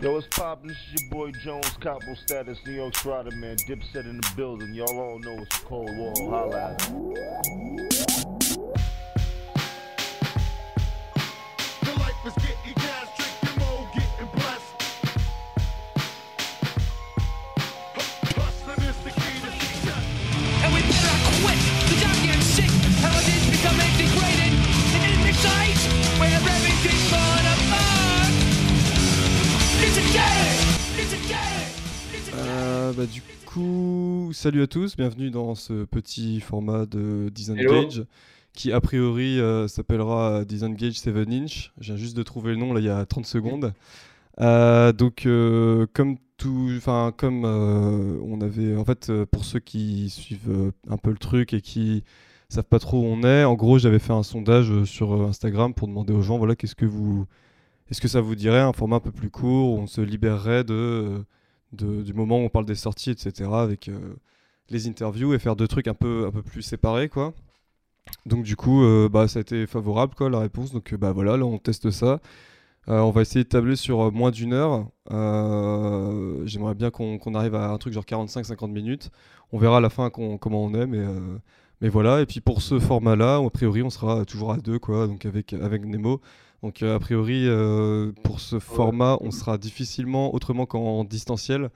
Yo, what's poppin'? This is your boy Jones, Capo Status, New York Strider, man. Dipset in the building. Y'all all know it's Cold War. Holla salut à tous, bienvenue dans ce petit format de Disengage qui a priori euh, s'appellera Disengage 7 inch. Je viens juste de trouver le nom là il y a 30 secondes. Euh, donc euh, comme tout, enfin comme euh, on avait, en fait pour ceux qui suivent un peu le truc et qui savent pas trop où on est, en gros j'avais fait un sondage sur Instagram pour demander aux gens, voilà qu'est-ce que vous, est-ce que ça vous dirait un format un peu plus court où on se libérerait de du moment où on parle des sorties, etc., avec euh, les interviews et faire deux trucs un peu, un peu plus séparés, quoi. Donc du coup, euh, bah, ça a été favorable, quoi, la réponse. Donc euh, bah voilà, là on teste ça. On va essayer de tabler sur moins d'une heure. J'aimerais bien qu'on arrive à un truc genre 45-50 minutes. On verra à la fin comment on est, mais, mais voilà. Et puis pour ce format-là, a priori, on sera toujours à deux, quoi, donc avec, avec Nemo. Donc euh, a priori, euh, pour ce format, on sera difficilement autrement qu'en distanciel.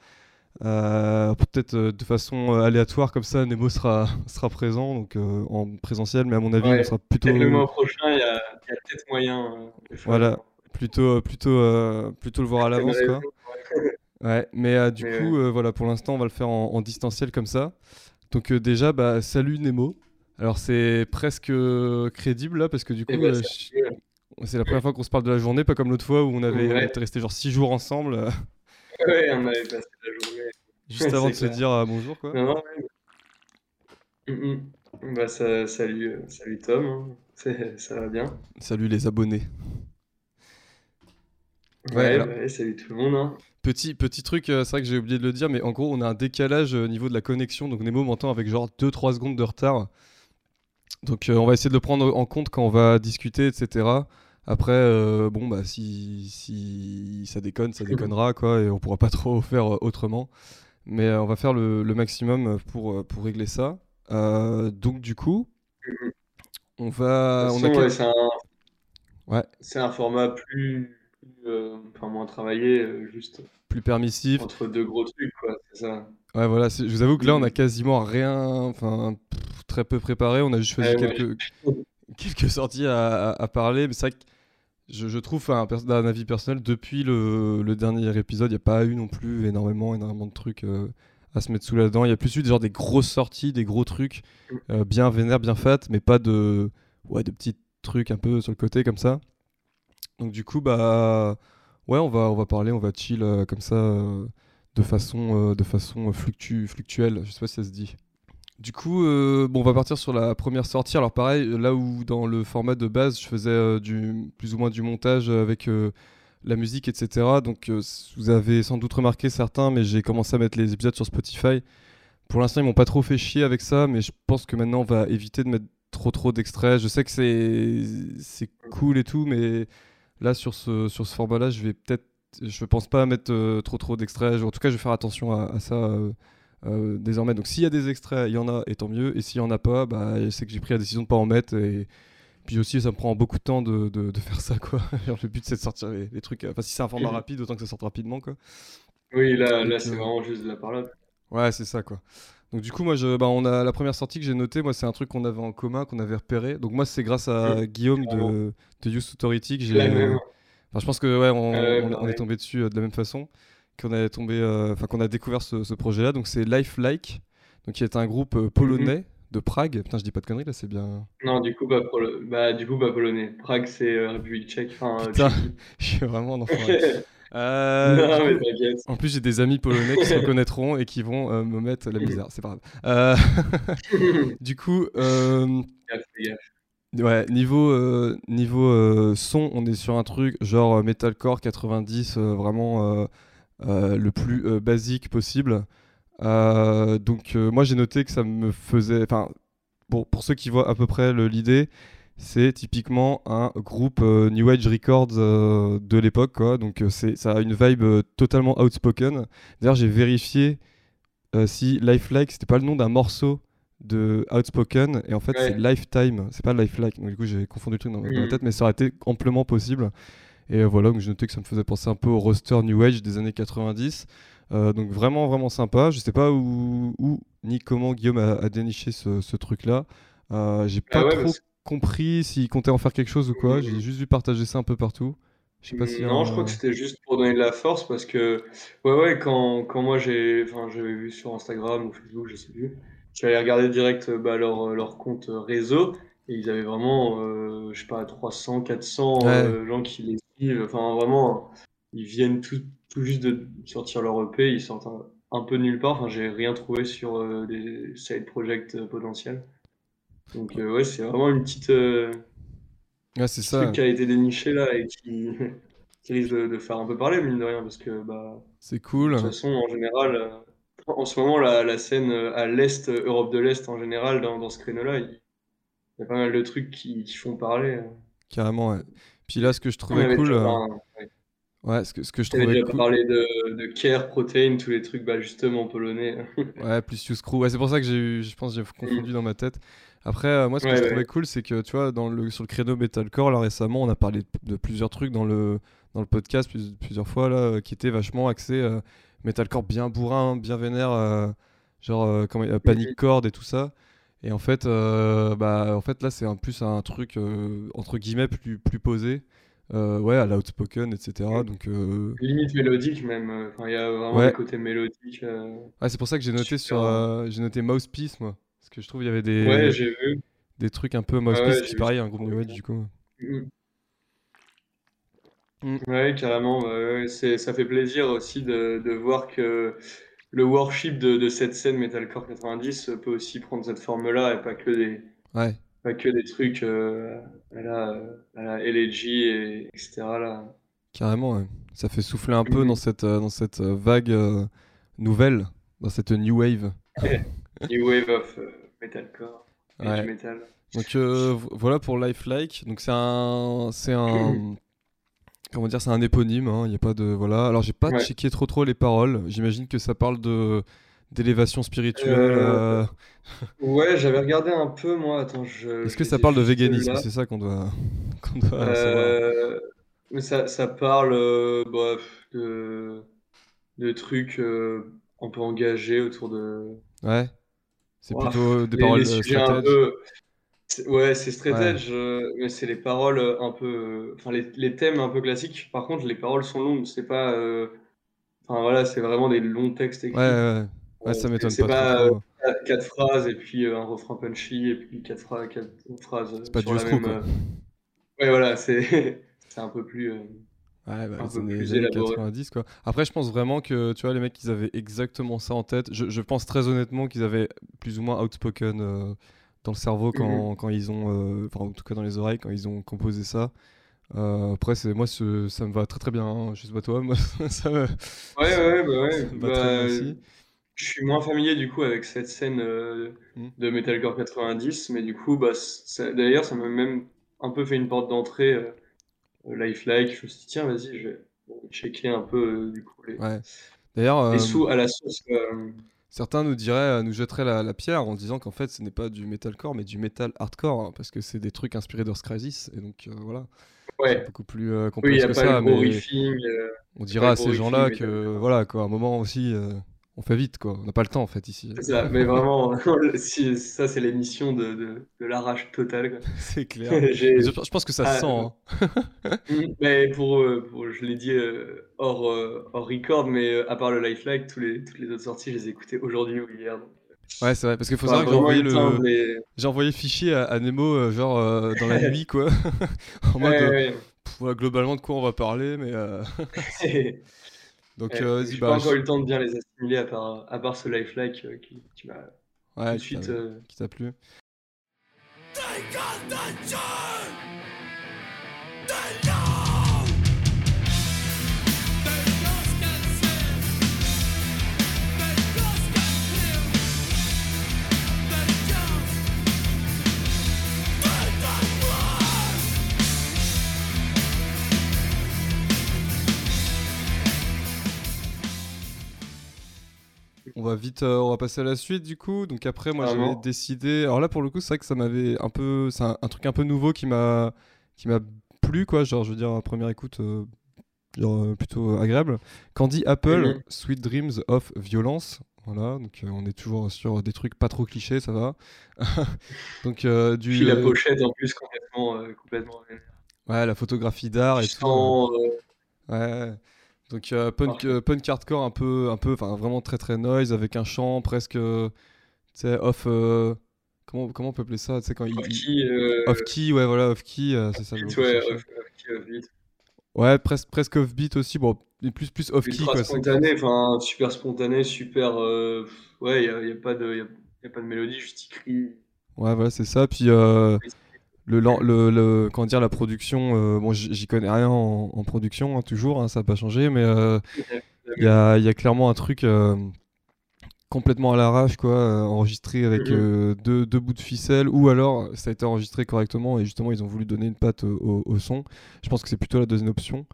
Euh, Peut-être euh, de façon euh, aléatoire comme ça, Nemo sera, sera présent donc en présentiel, mais à mon avis, Ouais. on sera plutôt, le mois prochain, il y a, peut-être moyen. Voilà. plutôt, plutôt, plutôt le voir à l'avance, quoi. Ouais. Mais du Mais coup, voilà, pour l'instant, on va le faire en, en distanciel comme ça. Donc déjà, bah, salut Nemo. Alors c'est presque crédible là, parce que du coup, Eh ben, ça- je- c'est la première fois qu'on se parle de la journée, pas comme l'autre fois où on avait Ouais. on était resté genre 6 jours ensemble, Ouais, on avait passé la journée. juste Ouais, avant de se dire euh, bonjour, quoi. Non, non. Mm, mm. Bah, ça, salut, euh, salut Tom, hein. Ça va bien? Salut les abonnés. Ouais, Ouais, alors- ouais, salut tout le monde. hein. Petit, petit truc, euh, c'est vrai que j'ai oublié de le dire, mais en gros, on a un décalage au niveau de la connexion. Donc Nemo m'entend avec genre 2-3 secondes de retard. Donc on va essayer de le prendre en compte quand on va discuter, etc. Après, euh, bon, bah si, si ça déconne, ça déconnera, quoi, et on pourra pas trop faire euh, autrement. Mais euh, on va faire le, le maximum pour, pour régler ça. Euh, donc du coup, on va... On a quel- c'est un, Ouais. c'est un format plus, plus, enfin, moins travaillé, juste plus permissif. entre deux gros trucs, quoi. C'est ça. Ouais, voilà, je vous avoue que là, on a quasiment rien, enfin, très peu préparé. On a juste choisi ouais. quelques, quelques sorties à, à- à parler. Mais c'est vrai que je, trouve, d'un avis personnel, depuis le, dernier épisode, il n'y a pas eu non plus énormément, de trucs euh, à se mettre sous la dent. Il y a plus eu genre des grosses sorties, des gros trucs euh, bien vénères, bien fat, mais pas de, ouais, de petits trucs un peu sur le côté comme ça. Donc du coup, bah, ouais, on va, on va parler, on va chill euh, comme ça. de façon, de façon fluctu- fluctuelle, je sais pas si ça se dit. Du coup, euh, bon, on va partir sur la première sortie. Alors pareil, là où dans le format de base, je faisais euh, plus ou moins du montage avec euh, la musique, etc. Donc vous avez sans doute remarqué certains, mais j'ai commencé à mettre les épisodes sur Spotify. Pour l'instant, ils m'ont pas trop fait chier avec ça, mais je pense que maintenant, on va éviter de mettre trop trop d'extraits. Je sais que c'est cool et tout, mais là, sur ce, sur ce format-là, je vais peut-être je pense pas mettre trop trop d'extraits. En tout cas, je vais faire attention à ça euh, euh, désormais. Donc, s'il y a des extraits, il y en a, et tant mieux. Et s'il y en a pas, bah, c'est que j'ai pris la décision de pas en mettre. Et puis aussi, ça me prend beaucoup de temps de, de- de faire ça, quoi. Le but, c'est de sortir les, les trucs. euh, Enfin, si c'est un format rapide, autant que ça sorte rapidement, quoi. Oui, là, là c'est euh, vraiment juste de la parole. Ouais, c'est ça, quoi. Donc, du coup, moi, je, bah, on a la première sortie que j'ai notée. Moi, c'est un truc qu'on avait en commun, qu'on avait repéré. Donc, moi, c'est grâce à Guillaume de, de Youth Authority que j'ai. Enfin, je pense que ouais, on, Ouais, on- est tombé dessus euh, de la même façon, qu'on est tombé, euh, enfin qu'on a découvert ce, ce projet-là. Donc c'est Life Like, donc qui est un groupe euh, polonais de Prague. Putain, je dis pas de conneries là, c'est bien. Non, du coup, bah, bah, du coup, bah, polonais. Prague, c'est euh, République tchèque. Putain, je suis vraiment un. Euh, non, mais en plus, j'ai des amis polonais qui se reconnaîtront et qui vont euh, me mettre la misère. C'est pas grave. Euh, du coup. Ouais, niveau, niveau son, on est sur un truc genre metalcore 90, euh, vraiment le plus euh, basique possible. Euh, donc euh, moi j'ai noté que ça me faisait, enfin pour, pour ceux qui voient à peu près l'idée, c'est typiquement un groupe euh, New Age Records euh, de l'époque, quoi. Donc euh, c'est, ça a une vibe euh, totalement outspoken. D'ailleurs, j'ai vérifié euh, si Lifelike, c'était pas le nom d'un morceau de Outspoken, et en fait Ouais. c'est Lifetime, c'est pas Lifelike. Donc du coup, j'ai confondu le truc dans, dans ma Mhm. tête, mais ça aurait été amplement possible. Et euh, voilà, donc j'ai noté que ça me faisait penser un peu au roster New Age des années 90. Euh, donc vraiment, vraiment sympa. Je sais pas où, où ni comment Guillaume a, a déniché ce, ce truc-là. Euh, j'ai pas Ah ouais, trop compris s'il comptait en faire quelque chose ou quoi. J'ai juste vu partager ça un peu partout. Je sais pas si. Non, je crois que c'était juste pour donner de la force parce que, ouais, ouais, quand, quand moi j'ai, enfin, j'avais vu sur Instagram ou Facebook, je sais plus, j'avais regardé direct euh, bah, leur, leur compte euh, réseau et ils avaient vraiment, euh, je sais pas, 300, 400 euh, gens qui les. Enfin, vraiment, ils viennent tout, tout juste de sortir leur EP, ils sortent un, un peu de nulle part. Enfin, j'ai rien trouvé sur euh, des side projects euh, potentiels. Donc, euh, ouais, c'est vraiment une petite. euh, Ouais, c'est ça. truc qui a été déniché là et qui, qui risque de, de faire un peu parler, mine de rien, parce que bah, C'est de cool. toute façon, en général, euh, en ce moment, la, la scène euh, à l'Est, euh, Europe de l'Est en général, dans, dans ce créneau-là, il, il y a pas mal de trucs qui, qui font parler. euh. Carrément, ouais. Puis là, ce que je trouvais cool. euh, ouais. Ouais, ce que, ce que je trouvais déjà cool. parlé de, de Care, Protein, tous les trucs bah, justement polonais. Ouais, plus You Screw. Ouais, c'est pour ça que j'ai eu, je pense, j'ai confondu dans ma tête. Après, euh, moi, ce que je trouvais cool, c'est que, tu vois, dans le, sur le créneau metalcore, là, récemment, on a parlé de, de plusieurs trucs dans le, dans le podcast plus- plusieurs fois, là, euh, qui étaient vachement axés euh, metalcore bien bourrin, bien vénère, euh, genre euh, Panic Chord et tout ça. Et en fait, euh, bah, en fait là, c'est un, plus un truc, euh, entre guillemets, plus, plus posé. Euh, ouais, à l'outspoken, etc. Donc, Limite mélodique même. Enfin, il y a vraiment Ouais. des côtés mélodiques. euh. ouais, c'est pour ça que j'ai noté sur, j'ai noté Mouthpiece, moi. Parce que je trouve qu'il y avait des, Ouais, j'ai vu. des trucs un peu Mouthpiece, ouais, pareil, un groupe New Age, du coup. Mm. Mm. Ouais, carrément. ça fait plaisir aussi de, de voir que le worship de, de cette scène Metalcore 90 peut aussi prendre cette forme-là et pas que des, Ouais, pas que des trucs euh, à la, à la LAG et etc. Là. carrément, ouais. Ça fait souffler un peu dans cette, euh, dans cette euh, vague euh, nouvelle, dans cette new wave. New Wave of euh, Metalcore, Ouais. Metal. Donc euh, vo- voilà pour Lifelike. Donc c'est un, c'est un, comment dire, c'est un éponyme. hein, Il y a pas de, voilà. Alors j'ai pas Ouais. checké trop trop les paroles. J'imagine que ça parle de d'élévation spirituelle. Euh, euh, Ouais, j'avais regardé un peu moi. Attends, je. Est-ce que ça parle de véganisme? C'est ça qu'on doit, savoir. Euh, mais ça, ça parle euh, bah, de, de trucs un peu engagés autour de. Ouais. C'est plutôt des les, paroles les sujets un straight edge. peu. Ouais, c'est straight edge, euh, mais c'est les paroles euh, un peu. euh, Enfin, les, les thèmes un peu classiques. Par contre, les paroles sont longues. C'est pas. euh, Enfin, voilà, c'est vraiment des longs textes écrits. Ouais, ouais. Ouais, ça m'étonne c'est pas, pas, trop. euh, quatre, quatre phrases et puis euh, un refrain punchy et puis quatre, phrases quatre phrases C'est pas du même. quoi. Ouais, voilà, c'est c'est un peu plus. euh, Ouais, bah, un les peu années, plus les années élaboré. 90 quoi. Après, je pense vraiment que tu vois, les mecs, ils avaient exactement ça en tête. Je, je pense très honnêtement qu'ils avaient plus ou moins outspoken euh, dans le cerveau Mhm. quand, quand ils ont, euh, enfin, en tout cas dans les oreilles, quand ils ont composé ça. Euh, après, c'est moi, ce- ça me va très très bien. hein. Je sais pas toi, moi, ça me, Ouais, ouais, bah ouais. ça me va très bien Bah, aussi. je suis moins familier du coup avec cette scène euh, Mm. de Metalcore 90, mais du coup, bah, d'ailleurs, ça m'a même un peu fait une porte d'entrée euh, Lifelike. Je me suis dit, tiens, vas-y, je vais checker un peu euh, du coup les, Ouais. D'ailleurs, sous à la source. Certains nous diraient, euh, nous jetteraient la, la pierre en disant qu'en fait, ce n'est pas du metalcore, mais du metal hardcore, hein, parce que c'est des trucs inspirés d'Earth Crisis, et donc euh, voilà, c'est Ouais, beaucoup plus euh, oui, complexe a que pas ça, mais riffing. euh, on dira à ces gens-là que voilà quoi, à un moment aussi, on fait vite quoi, on n'a pas le temps en fait ici. C'est ça, mais vraiment, si, ça, c'est l'émission de, de, de l'arrache totale. C'est clair. Je, je pense que ça se Ah, sent. hein. Mm, Mais pour, euh, pour- je l'ai dit euh, hors, euh, hors record, mais euh, à part le Lifelike, tous les, toutes les autres sorties, je les ai écoutées aujourd'hui ou hier. donc, Ouais, c'est vrai, parce qu'il faut enfin, savoir que j'ai envoyé, le... les- j'ai envoyé le fichier à, à Nemo, euh, genre euh, dans la nuit, quoi. en mode, Ouais, euh, ouais, pff, voilà, globalement, de quoi on va parler, mais. euh. Donc, Ouais, euh, donc vas-y, J'ai bah. pas encore eu le temps de bien les assimiler à part, à part ce Lifelike euh, qui, qui m'a tout Ouais, de qui suite. euh, qui t'a plu. On va vite, euh, on va passer à la suite du coup. Donc après, moi, j'avais décidé. Alors là, pour le coup, c'est vrai que ça m'avait un peu, c'est un, un truc un peu nouveau qui m'a, qui m'a plu quoi. Genre, je veux dire, à première écoute, euh, genre euh, plutôt agréable. Candy Apple. Sweet Dreams of Violence. Voilà, donc euh, on est toujours sur des trucs pas trop clichés, ça va. donc du, Puis la pochette en plus complètement, complètement. ouais, la photographie d'art et tout. euh, Ouais. Donc euh, punk, euh, punk hardcore un peu, un peu, enfin vraiment très très noise avec un chant presque, euh, tu sais, off. euh, comment comment on peut appeler ça Tu quand il, off key, euh, off key, ouais voilà off key, c'est ça. beat, ouais, off, off key, off beat. Ouais, presque presque off beat aussi. Bon, plus plus off key Ultra quoi. spontané, enfin super spontané, super. ouais, il n'y a, y a pas de, y a, y a pas de mélodie, juste il crie. Ouais, voilà, c'est ça. Puis le, le, le- comment dire, la production, euh, bon, j'y connais rien en, en production, hein, toujours, hein, ça n'a pas changé, mais euh, il y a, il y a clairement un truc euh, complètement à l'arrache, quoi, enregistré avec Mhm. euh, deux, deux bouts de ficelle, ou alors ça a été enregistré correctement et justement ils ont voulu donner une patte au, son. Je pense que c'est plutôt la deuxième option.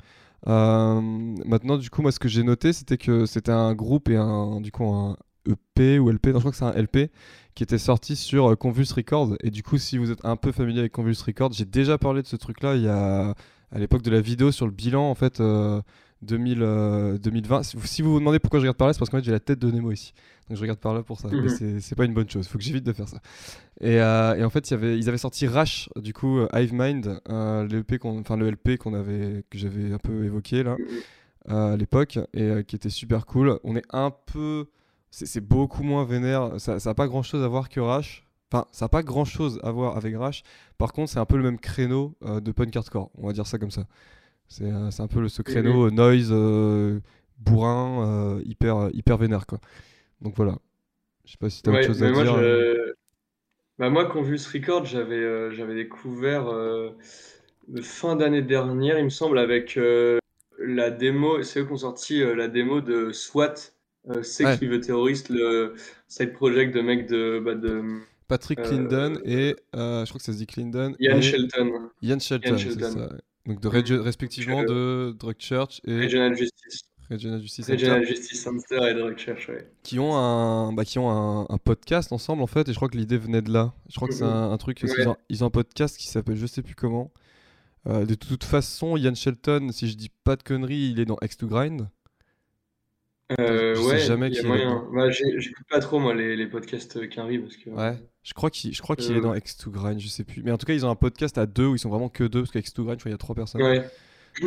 Maintenant, du coup, moi, ce que j'ai noté, c'était que c'était un groupe et un, du coup, un EP ou LP, non, je crois que c'est un LP qui était sorti sur euh, Convulse Records. Et du coup, si vous êtes un peu familier avec Convulse Records, j'ai déjà parlé de ce truc-là il y a à l'époque de la vidéo sur le bilan en fait euh, 2000, euh, 2020. Si vous, vous demandez pourquoi je regarde par là, c'est parce qu'en fait j'ai la tête de Nemo ici. Donc je regarde par là pour ça. Mais Mhm. c'est- pas une bonne chose. Faut que j'évite de faire ça. Et, euh, et en fait, il y avait, ils avaient sorti Rash, du coup, euh, Hive Mind, euh, enfin, le LP qu'on avait, que j'avais un peu évoqué là euh, à l'époque et euh, qui était super cool. On est un peu. C'est beaucoup moins vénère. Ça n'a pas grand chose à voir que Rash. Enfin, ça n'a pas grand chose à voir avec Rash. Par contre, c'est un peu le même créneau euh, de punk hardcore. On va dire ça comme ça. C'est euh, un peu le, ce créneau euh, noise, euh, bourrin, euh, hyper, hyper vénère quoi. Donc voilà. Je sais pas si tu as Ouais, autre chose à moi, dire. euh. je... bah, moi, Convulse Records, j'avais euh, j'avais découvert euh, de fin d'année dernière, il me semble, avec euh, la démo. C'est eux qui ont sorti euh, la démo de SWAT, euh, Sex Ouais. with a Terrorist, le side project de mec de, bah, de Patrick euh, Clinton et euh, je crois que ça se dit Clinton Ian et Shelton, Ian Shelton, c'est Shelton. ça. Donc de respectivement Donc, de Drug Church et Regional Justice. Regional Justice. Regional Justice Center et Drug Church, ouais. qui ont un bah, qui ont un, un podcast ensemble en fait et je crois que l'idée venait de là je crois que c'est Mhm. un, un truc Ouais. ont, ils ont un podcast qui s'appelle je sais plus comment Euh, de toute façon Ian Shelton si je dis pas de conneries il est dans X to Grind Euh, Je sais ouais, jamais il y a qui. Bah, j'écoute pas trop, moi, les, les podcasts qui arrivent, parce que... ouais je crois qu'il je crois qu'il Euh. est dans X to Grind je sais plus mais en tout cas ils ont un podcast à deux où ils sont vraiment que deux parce qu'X to Grind je crois qu'il y a trois personnes Ouais.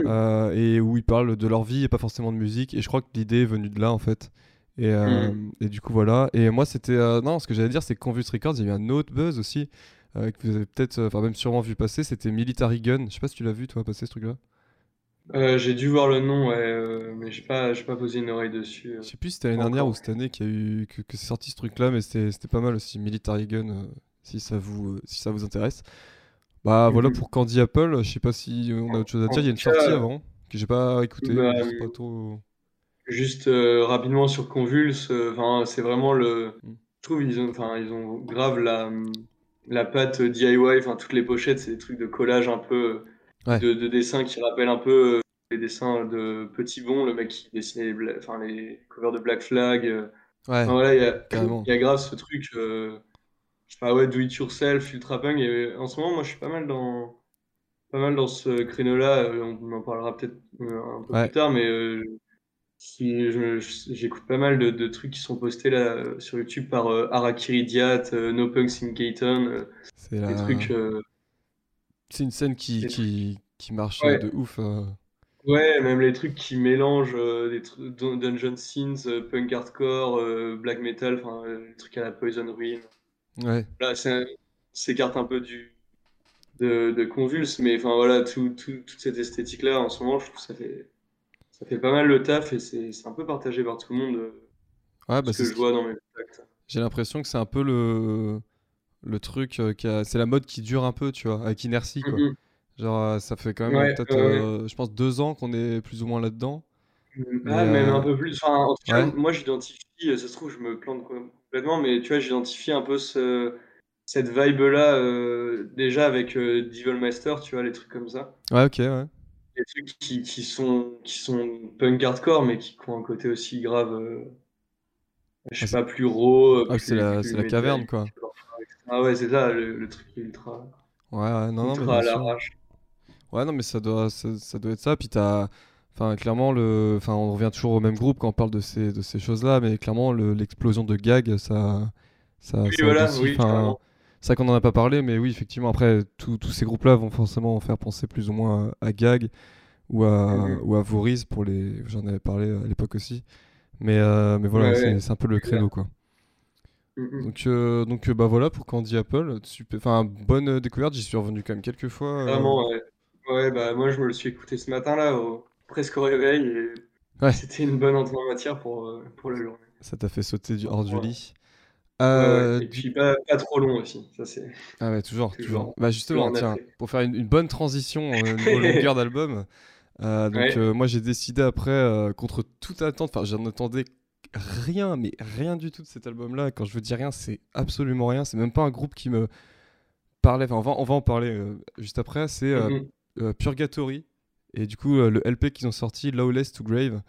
Euh, et où ils parlent de leur vie et pas forcément de musique. Et je crois que l'idée est venue de là en fait. Et, euh, Mm. et du coup voilà. Et moi c'était euh, non, ce que j'allais dire c'est que Convulse Records, il y a eu un autre buzz aussi euh, que vous avez peut-être, euh, enfin même sûrement vu passer. C'était Military Gun. Je sais pas si tu l'as vu toi passer ce truc-là. Euh, j'ai dû voir le nom, ouais, euh, mais j'ai pas, j'ai pas posé une oreille dessus. Je sais plus si c'était l'année dernière ou cette année qu'il y a eu que, que c'est sorti ce truc-là, mais c'était pas mal aussi Military Gun. euh, si ça vous euh, si ça vous intéresse. Bah voilà Mhm. pour Candy Apple. Je sais pas si on a autre chose à dire. Il y a une sortie avant que j'ai pas écouté. bah, pas trop. Juste euh, rapidement sur Convulse, euh, enfin, c'est vraiment le. Mm. Je trouve ils ont, enfin, ils ont grave la, la patte DIY, enfin, toutes les pochettes, c'est des trucs de collage un peu Ouais. de, de dessins qui rappellent un peu euh, les dessins de Petit Bon, le mec qui dessinait les, bla- enfin, les covers de Black Flag. euh. Ouais. Enfin, voilà, il y a, grave ce truc, euh, pas, ouais, do it yourself, ultra punk. Et en ce moment, moi, je suis pas mal dans, pas mal dans ce créneau-là. euh, On en parlera peut-être euh, un peu Ouais. plus tard, mais euh, j'écoute pas mal de, de trucs qui sont postés là euh, sur YouTube par euh, Harakiri Diat, euh, No Punks in Keaton, euh, C'est des la... trucs. C'est une scène qui, qui, qui marche Ouais. euh, de ouf. euh. Ouais, même les trucs qui mélangent euh, des trucs dun- dungeon scenes, euh, punk hardcore, euh, black metal, enfin euh, les trucs à la Poison Ruin. Ouais. Là, c'est- s'écarte un peu du de, de Convulse, mais enfin voilà, tout, tout- toute cette esthétique-là, en ce moment, je trouve que ça fait, ça fait pas mal le taf et c'est un peu partagé par tout le monde, Ouais, bah, ce que je vois dans mes contacts. J'ai l'impression que c'est un peu le, le truc euh, qui a... C'est la mode qui dure un peu, tu vois, avec inertie, quoi. Mhm. Genre, euh, ça fait quand même Ouais, peut-être, ouais, euh, je pense, deux ans qu'on est plus ou moins là-dedans. Ah, Mais, même un peu plus. Enfin, en tout cas, ouais. moi, j'identifie, ça se trouve, je me plante complètement, mais tu vois, j'identifie un peu ce, cette vibe-là, euh, déjà avec euh, Devil Master, tu vois, les trucs comme ça. Ouais, ok, ouais. Des trucs qui, qui sont, qui sont punk hardcore, mais qui ont un côté aussi grave, euh, je sais Ah, pas, plus raw. Ah, c'est la- caverne, quoi. Ah ouais, c'est ça, le, le truc ultra, Ouais, non, non, mais ultra à l'arrache. Ouais, non, mais ça doit, ça, ça doit être ça. Puis t'as. Enfin, clairement, le... enfin, on revient toujours au même groupe quand on parle de ces, de ces choses-là, mais clairement, le- l'explosion de gags, ça. ça, Oui, ça voilà, aussi. oui, Enfin, ça qu'on en a pas parlé, mais oui, effectivement, après, tous tous ces groupes-là vont forcément faire penser plus ou moins à, à Gag ou à, ou à Voriz pour les. J'en avais parlé à l'époque aussi. Mais, euh, mais voilà, Ouais, c'est ouais. c'est un peu le créneau, quoi. Mm, mm. Donc, euh, donc euh, bah voilà pour Candy Apple. Super... Enfin, bonne euh, découverte. J'y suis revenu quand même quelques fois. Vraiment, ouais. Ouais, bah moi je me le suis écouté ce matin là, au... presque au réveil, et Ouais. c'était une bonne entrée en matière pour, pour la journée. Ça t'a fait sauter du, hors du Ouais. lit. Euh, ouais. Et puis pas, pas trop long aussi, ça c'est. Ah ouais, toujours, toujours- toujours. Bah justement, toujours tiens, pour faire une, une bonne transition euh, niveau longueur d'album, euh, donc Ouais. moi j'ai décidé après, contre toute attente, enfin j'en attendais rien, mais rien du tout de cet album-là. Quand je veux dire rien, c'est absolument rien. C'est même pas un groupe qui me parlait. Enfin, on va, on va en parler euh, juste après. C'est euh, Mhm. euh, Purgatory. Et du coup, euh, le LP qu'ils ont sorti, Lawless to Grave.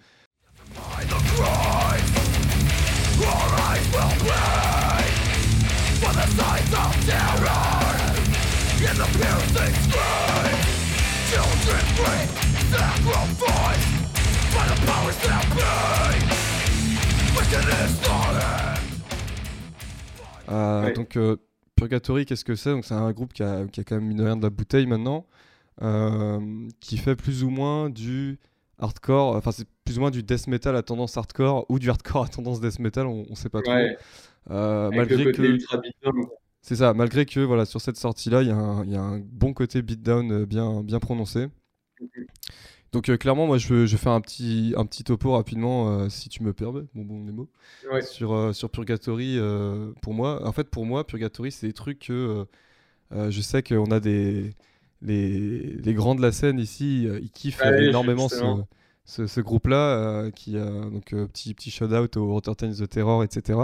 Euh, Ouais. Donc, euh, Purgatory, qu'est-ce que c'est? Donc, c'est un groupe qui a, qui a quand même une rien de la bouteille maintenant, euh, qui fait plus ou moins du hardcore, enfin, c'est plus ou moins du death metal à tendance hardcore ou du hardcore à tendance death metal, on, on sait pas trop. Ouais, Euh, malgré le côté que. C'est ça, malgré que voilà, sur cette sortie-là, il y, a un- il y a un bon côté beatdown bien, bien prononcé. Donc euh, clairement, moi je, je fais un petit, un petit topo rapidement, euh, si tu me permets, mon bon Nemo, Ouais. sur, euh, sur Purgatory. pour moi, en fait, pour moi, Purgatory, c'est des trucs que je sais qu'on a des les, les grands de la scène ici, ils kiffent énormément ce, ce, ce groupe-là, qui a donc petit petit shout out au Entertain the Terror, etc.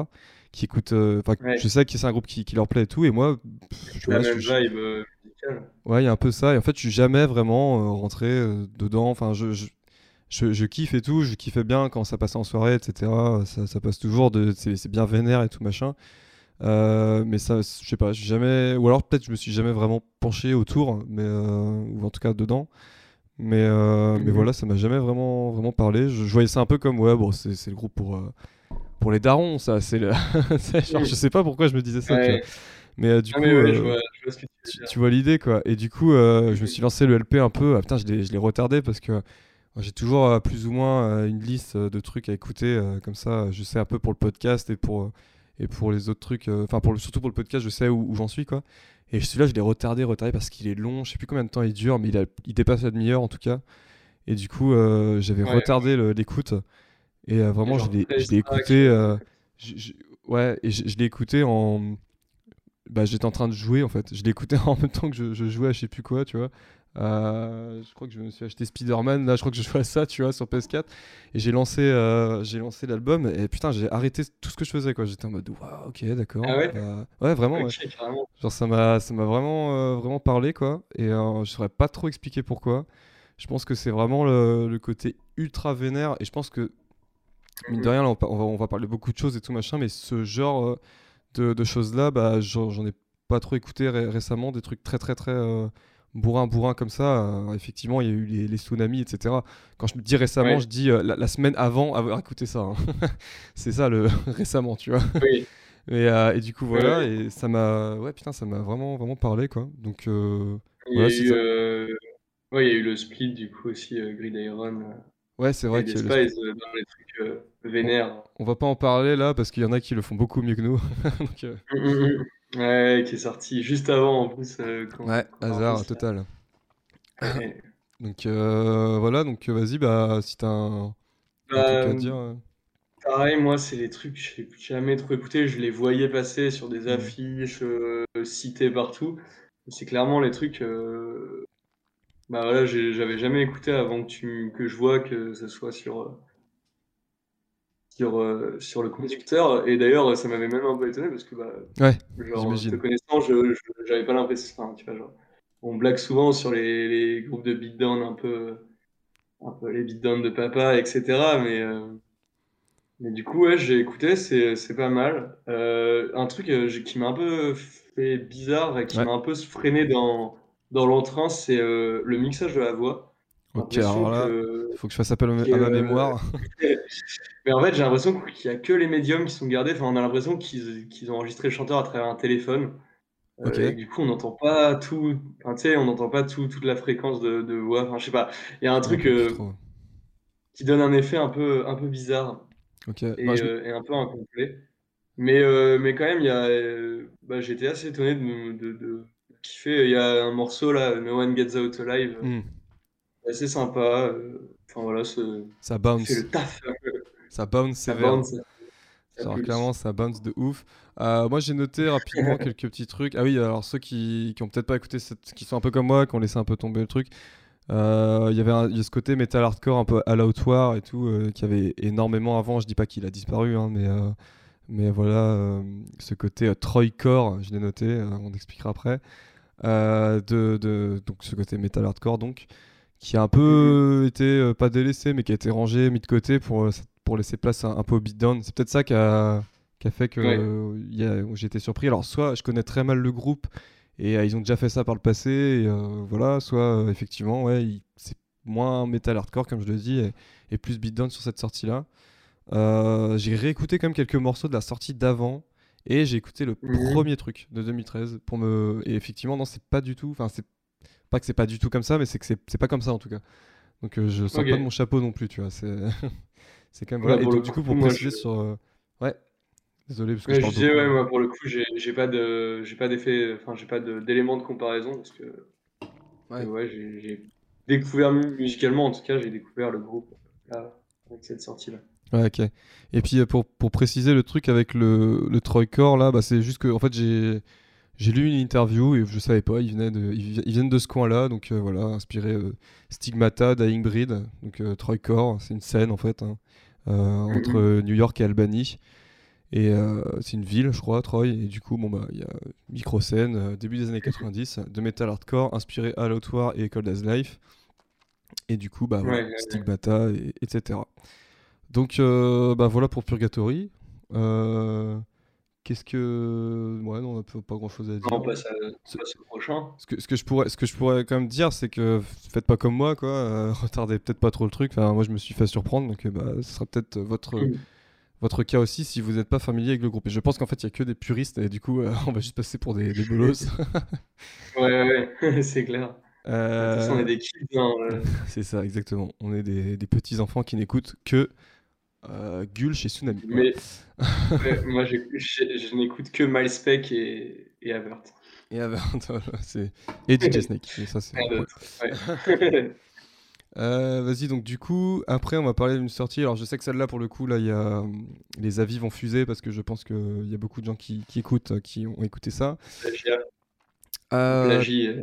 Qui écoute, Ouais. je sais que c'est un groupe qui, qui leur plaît et tout, et moi, pff, La vois, je- je- vibe Ouais, il y a un peu ça. Et en fait, je suis jamais vraiment euh, rentré euh, dedans. Enfin, je, je, je, je kiffe et tout. Je kiffais bien quand ça passait en soirée, etc. Ça, ça passe toujours. De, c'est, c'est bien vénère et tout machin. Euh, mais ça, je sais pas. j'ai jamais. Ou alors peut-être je me suis jamais vraiment penché autour, mais euh, ou en tout cas dedans. Mais, euh, mais Mhm. voilà, ça m'a jamais vraiment vraiment parlé. Je, je voyais ça un peu comme ouais, bon, c'est, c'est le groupe pour euh, pour les darons, ça. C'est le... je sais pas pourquoi je me disais ça. tu vois. Mais euh, du Ah, coup. mais ouais, euh, je, vois, je vois ce que tu vois l'idée quoi. Et du coup, euh, je me suis lancé le LP un peu. Ah, putain, je l'ai, je l'ai retardé parce que j'ai toujours plus ou moins une liste de trucs à écouter. comme ça, je sais un peu pour le podcast et pour, et pour les autres trucs. Enfin, pour le, surtout pour le podcast, je sais où, où j'en suis quoi. Et celui-là, je l'ai retardé, retardé parce qu'il est long. Je sais plus combien de temps il dure, mais il, a, il dépasse la demi-heure en tout cas. Et du coup, j'avais Ouais. retardé l'écoute. Et vraiment, je Genre l'ai, je 13 l'ai tracks, écouté. je- je- ouais, et je, je l'ai écouté en. Bah, j'étais en train de jouer en fait. Je écouté en même temps que je, je jouais à je sais plus quoi, tu vois. Euh, je crois que je me suis acheté Spider-Man. Là, je crois que je jouais à ça, tu vois, sur PS4. Et j'ai lancé, euh, j'ai lancé l'album. Et putain, j'ai arrêté tout ce que je faisais, quoi. J'étais en mode, waouh, ok, d'accord. Ah ouais bah, ouais, vraiment. ouais. Ok, carrément. Genre ça m'a vraiment euh, vraiment parlé quoi et euh, je saurais pas trop expliquer pourquoi. Je pense que c'est vraiment le, le côté ultra vénère et je pense que mine de rien là, on, va, on va parler beaucoup de choses et tout machin mais ce genre euh, de, de choses là bah j'en ai pas trop écouté ré- récemment des trucs très très très euh, bourrin bourrin comme ça Euh, effectivement il y a eu les, les tsunamis etc quand je me dis récemment je dis euh, la, la semaine avant avoir écouté ça hein. c'est ça le récemment tu vois Oui. et, et du coup voilà et ça m'a ouais putain ça m'a vraiment vraiment parlé quoi donc Il y, a eu, ouais, il y a eu le split du coup aussi, euh, Gridiron. Ouais c'est vrai Spies euh, dans les trucs euh, vénères. on va pas en parler là parce qu'il y en a qui le font beaucoup mieux que nous Donc, euh, Mm, mm, mm. Ouais, qui est sorti juste avant en plus. euh, quand- ouais quand hasard total. Ouais. donc voilà donc vas-y bah si t'as un, un Bah, truc à dire euh. Pareil, moi, c'est les trucs que j'ai jamais trop écouté. Je les voyais passer sur des Mm. affiches, cités partout. C'est clairement les trucs. Bah voilà, j'avais jamais écouté avant que, tu... que je vois que ce soit sur, euh, sur, euh, sur le conducteur. Et d'ailleurs, ça m'avait même un peu étonné parce que, bah, ouais genre, te connaissant, je, j'avais pas l'impression. Enfin, tu vois, genre, on blague souvent sur les, les groupes de beatdown un peu, un peu les beatdown de papa, etc. Mais. euh, Mais du coup, ouais, j'ai écouté, c'est pas mal. Euh, un truc qui m'a un peu fait bizarre et qui Ouais. m'a un peu freiné dans, dans l'entrain, c'est euh, le mixage de la voix. Ok, alors là, que- faut que je fasse appel à ma euh, mémoire. Mais en fait, j'ai l'impression qu'il y a que les médiums qui sont gardés. Enfin, on a l'impression qu'ils ont enregistré le chanteur à travers un téléphone. Euh, Ok. et du coup, on n'entend pas tout. Enfin, tu sais, on n'entend pas tout, toute la fréquence de, de voix. Enfin, je sais pas. Il y a un truc euh, qui donne un effet un peu, un peu bizarre Ok. et, Bah, je- euh, et un peu incomplet. Mais, mais quand même, il y a, bah, j'étais assez étonné de, Il y a un morceau là, No One Gets Out Alive, Hmm, assez sympa. euh, Enfin voilà, c'est Ça bounce. le taf. Ça bounce Alors pulse. clairement ça bounce de ouf. Euh, moi j'ai noté rapidement quelques petits trucs. Ah oui alors ceux qui, qui ont peut-être pas écouté, cette... qui sont un peu comme moi, qui ont laissé un peu tomber le truc. euh, Il y avait un- il y a ce côté metal hardcore un peu à War et tout euh, qui avait énormément avant. Je dis pas qu'il a disparu hein, mais mais voilà ce côté Troycore, je l'ai noté, on expliquera après. Euh, de, de- donc ce côté metal hardcore donc qui a un peu été euh, pas délaissé mais qui a été rangé mis de côté pour euh, pour laisser place un, un peu au beatdown. C'est peut-être ça qui a, fait que Ouais. j'ai été surpris. Alors soit je connais très mal le groupe et ils ont déjà fait ça par le passé et, voilà soit effectivement ouais c'est moins metal hardcore comme je le dis et, et plus beatdown sur cette sortie là j'ai réécouté quand même quelques morceaux de la sortie d'avant et j'ai écouté le Mhm. premier truc de 2013 pour me et effectivement non c'est pas du tout enfin c'est pas que c'est pas du tout comme ça mais c'est que c'est pas comme ça en tout cas donc euh, je sors pas de mon chapeau non plus tu vois c'est c'est quand même voilà. et donc du coup coup, pour préciser je- sur euh, ouais désolé parce que Ouais, je disais, ouais, moi pour le coup, j'ai pas de, j'ai pas d'effet, enfin, j'ai pas de- d'éléments de comparaison parce que, Ouais. ouais, j'ai découvert mu- musicalement, en tout cas, j'ai découvert le groupe là, avec cette sortie-là. Ouais, ok. Et puis euh, pour, pour préciser le truc avec le, le Troycore, là, bah, c'est juste que en fait j'ai j'ai lu une interview et je savais pas, ils, venaient de, ils, vi- ils viennent de ce coin-là, donc euh, voilà, inspiré euh, Stigmata, Dying Breed, donc euh, Troycore, c'est une scène en fait, hein, entre New York et Albany. Et c'est une ville, je crois, Troy. Et du coup, bon, bah, il y a micro-scène, début des années 90, de metal hardcore, inspiré à War et Cold as Life. Et du coup, bah, voilà, ouais. Stigmata, et- etc. Donc, euh, bah, voilà pour Purgatory. Euh, Qu'est-ce que. Ouais, non, on n'a pas- grand chose à dire. On passe, à, on passe au prochain. Ce que, ce, que je pourrais, ce que je pourrais quand même dire, c'est que faites pas comme moi, quoi. euh, retardez peut-être pas trop le truc. Enfin, moi, je me suis fait surprendre, donc bah, ce sera peut-être votre, Mm. votre cas aussi si vous n'êtes pas familier avec le groupe. Et je pense qu'en fait, il y a que des puristes, et du coup, euh, on va juste passer pour des, des bolos. Ouais, ouais, ouais, c'est clair. De toute façon, on est des kids. hein, ouais. c'est ça, exactement. On est des, des petits enfants qui n'écoutent que euh, Gulch et Tsunami. Mais ouais, moi, je, je n'écoute que Milespec et, et Avert. Et voilà, c'est et DJ Snake. Ça, c'est ouais. Euh, Vas-y, donc du coup, après, on va parler d'une sortie. Alors, je sais que celle-là, pour le coup, là, y a hum, les avis vont fuser parce que je pense qu'il y a beaucoup de gens qui, qui écoutent, euh, qui ont écouté ça. Plagiat, Euh, plagie, euh,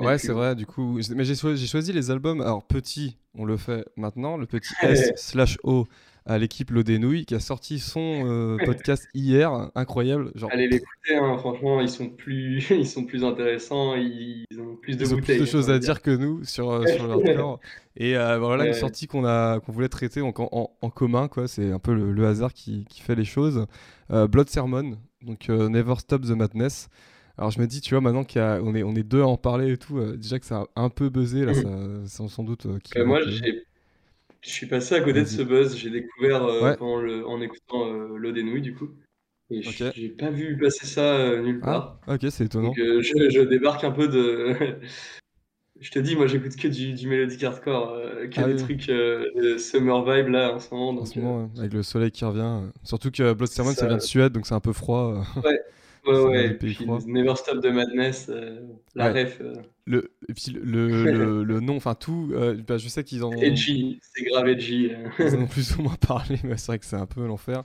ouais, c'est vrai. Du coup, mais j'ai choisi, choisi les albums. Alors, petit, on le fait maintenant. Le petit S slash O à l'équipe Nouilles qui a sorti son euh, podcast hier, incroyable. Genre, Allez l'écouter, hein, franchement, ils sont plus, ils sont plus intéressants, ils, ont plus de Ils ont plus de choses à dire que nous sur, euh, sur le hardcore. Et euh, voilà une sortie qu'on a qu'on voulait traiter en, en- en commun, quoi. C'est un peu le, le hasard qui, qui fait les choses. Blood Sermon, donc Never Stop the Madness. Alors je me dis, tu vois, maintenant qu'on est, on est deux à en parler et tout, euh, déjà que ça a un peu buzzé, là, ça, sans, sans doute. euh, Euh, moi, je suis passé à côté de ce buzz. J'ai découvert Ouais. le, en écoutant L'eau des nouilles, du coup. Et je- Ok. j'ai pas vu passer ça nulle part. Ah, ok, c'est étonnant. Donc, je, je débarque un peu de. je te dis, moi, j'écoute que du, du mélodique hardcore, euh, que Ah des oui. trucs euh, de summer vibe là en ce moment. En Donc, ce moment, ouais, avec le soleil qui revient. Surtout que Blood Sermon, ça ça. vient de Suède, donc c'est un peu froid. euh. Ouais, pays puis. Never Stop the Madness, euh, la Ouais. ref. euh, Le, et puis le, le, le nom, enfin tout, euh, bah, je sais qu'ils en ont. edgy, c'est grave edgy. Ils en ont plus ou moins parlé, mais c'est vrai que c'est un peu l'enfer.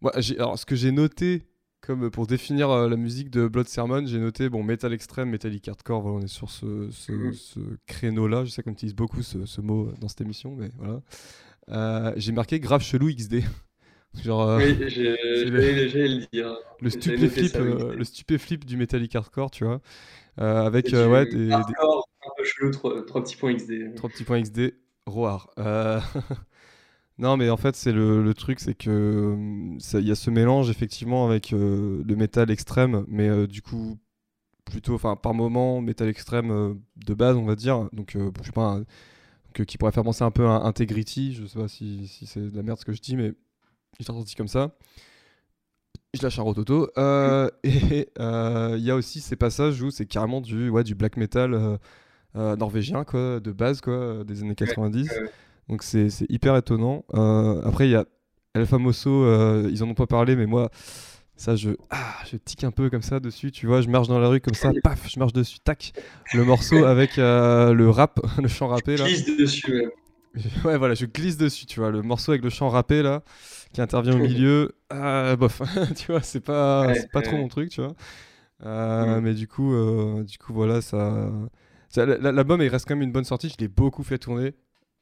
Moi, j'ai- alors, ce que j'ai noté, comme pour définir la musique de Blood Sermon, j'ai noté bon, metal extrême, metallic hardcore, voilà, on est sur ce, ce, ce créneau-là. Je sais qu'on utilise beaucoup ce, ce mot dans cette émission, mais voilà. J'ai marqué grave chelou XD. Genre euh, Oui, j'ai- le dire. le stupéflip, oui. euh, le stupéflip du metallic hardcore, tu vois. Euh, avec du ouais, des, un peu chelou, trois, trois petits points XD. Trois petits points XD, Roar. Non, mais en fait, c'est le, le truc, c'est que hum, il y a ce mélange effectivement avec le métal extrême, mais du coup, plutôt, enfin, par moment, métal extrême euh, de base, on va dire. Donc, euh, je sais pas, un- euh, qui pourrait faire penser un peu à Integrity. Je sais pas si, si c'est de la merde ce que je dis, mais il est ressenti comme ça. Je lâche un rototo. Euh, et euh, il y a aussi ces passages où c'est carrément du, ouais, du black metal euh, norvégien, quoi, de base, quoi, des années 90. ouais. Donc c'est hyper étonnant. Après, il y a El Famoso, ils en ont pas parlé, mais moi, ça, je, ah, je tic un peu comme ça dessus, tu vois. Je marche dans la rue comme ça, paf, je marche dessus, tac. Le morceau avec euh, le rap, le chant rappé, là. Glisse dessus. Ouais, voilà, je glisse dessus, tu vois. Le morceau avec le chant rappé, là, qui intervient au milieu, ah, bof, tu vois, c'est pas, Ouais, pas trop mon truc, tu vois. Euh, Mm. Mais du coup, euh, du coup, voilà, ça. ça- L'album, il reste quand même une bonne sortie. Je l'ai beaucoup fait tourner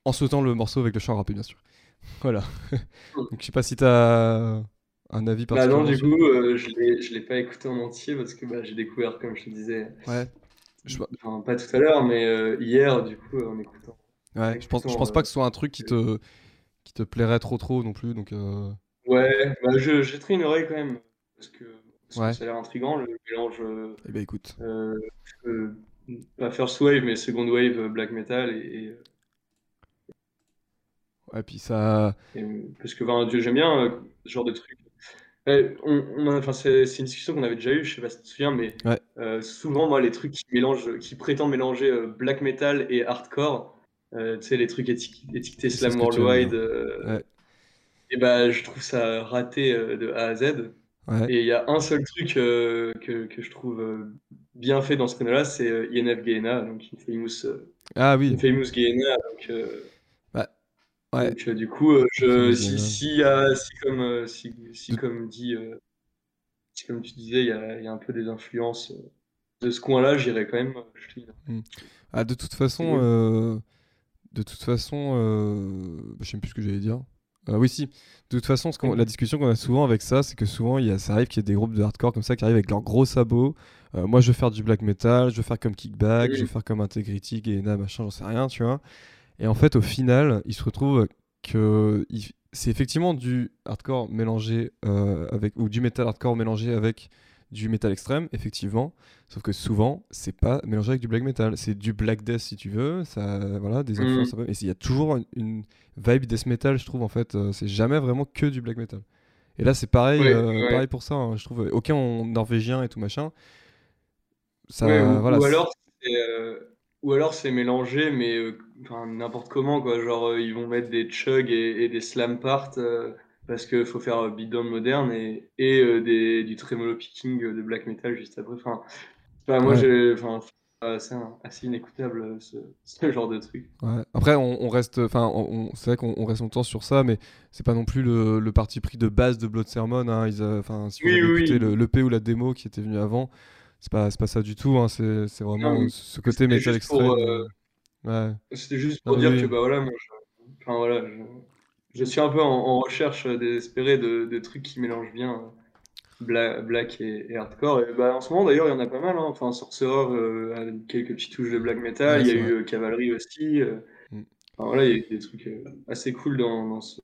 en sautant le morceau avec le chant rappé, bien sûr. Voilà. Donc, je sais pas si t'as un avis Bah non, particulier. du coup, euh, je l'ai, je l'ai pas écouté en entier parce que bah, j'ai découvert, comme je te disais, Ouais. Je, enfin, pas tout à l'heure, mais euh, hier, du coup, en écoutant. Ouais, je pense, je pense pas que ce soit un truc qui te, qui te plairait trop trop non plus. Donc, euh, Ouais, bah, je une oreille quand même parce que, parce que Ouais. ça a l'air intriguant le mélange, euh, eh ben écoute. euh, euh, pas first wave, mais second wave euh, black metal et, et- Ouais, puis ça. et- parce que enfin, j'aime bien euh, ce genre de truc. Ouais, on, on a- enfin, c'est c'est une discussion qu'on avait déjà eue, je sais pas si tu te souviens, mais Ouais. euh, souvent, moi, les trucs qui mélangent, qui prétendent mélanger euh, black metal et hardcore, euh, tu sais, les trucs éti- étiquetés C'est Slam Worldwide, bien. euh, Ouais. et bah, je trouve ça raté euh, de A à Z. Ouais. Et il y a un seul truc que, que je trouve bien fait dans ce créneau-là, c'est euh, INF Gehenna, donc Infamous, Ah oui. Infamous Gehenna. Donc, Ouais. donc, du coup, je, Infamous si, si, comme, si, comme dit, si comme tu disais, il y a, y a un peu des influences de ce coin-là, j'irais quand même. une- Ah, de toute façon, de toute façon, euh, je sais plus ce que j'allais dire. Euh, oui, si. De toute façon, ce la discussion qu'on a souvent avec ça, c'est que souvent, il y a, ça arrive qu'il y ait des groupes de hardcore comme ça qui arrivent avec leurs gros sabots. Euh, moi, je veux faire du black metal, je veux faire comme Kickback, Oui. je veux faire comme Integrity, Gehenna, machin, j'en sais rien, tu vois. Et en fait, au final, il se retrouve que c'est effectivement du hardcore mélangé euh, avec ou du metal hardcore mélangé avec du metal extrême, effectivement. Sauf que souvent, c'est pas mélangé avec du black metal. C'est du black death si tu veux. Ça, voilà, des Mhm. influences. Et il y a toujours une, une vibe death metal, je trouve en fait. euh, c'est jamais vraiment que du black metal. Et là, c'est pareil, Ouais, euh, ouais. pareil pour ça. hein, je trouve aucun en norvégien et tout machin. Ça, Ouais, ou, voilà. ou alors, c'est, euh, ou alors c'est mélangé, mais n'importe comment, quoi. Genre, ils vont mettre des chugs et, et des slam parts parce qu'il faut faire euh, beatdown moderne et, et euh, des, du tremolo picking de black metal juste après. Enfin, enfin, moi, Ouais. j'ai, enfin, c'est assez inécoutable euh, ce, ce genre de truc. Ouais. Après, on, on reste, enfin, c'est vrai qu'on on reste longtemps sur ça, mais c'est pas non plus le, le parti pris de base de Blood Sermon. Hein. Ils, euh, enfin, si vous Oui, avez oui, écouté oui. le l'EP ou la démo qui était venu avant, c'est pas, pas ça du tout. Hein. C'est, vraiment Non, euh, ce côté métal extrême. euh, euh, Ouais. C'était juste pour Ah dire oui. que bah voilà, moi, je, enfin, voilà, je, je suis un peu en, en recherche désespérée de, de trucs qui mélangent bien euh, bla- black et, et hardcore. Et bah, en ce moment d'ailleurs, il y en a pas mal. Hein. Enfin, Sorcerer euh, a quelques petites touches de black metal. Ouais, il y a eu euh, Cavalry aussi. euh. Mm. Enfin, voilà, il y a eu des trucs euh, assez cool dans, dans, ce-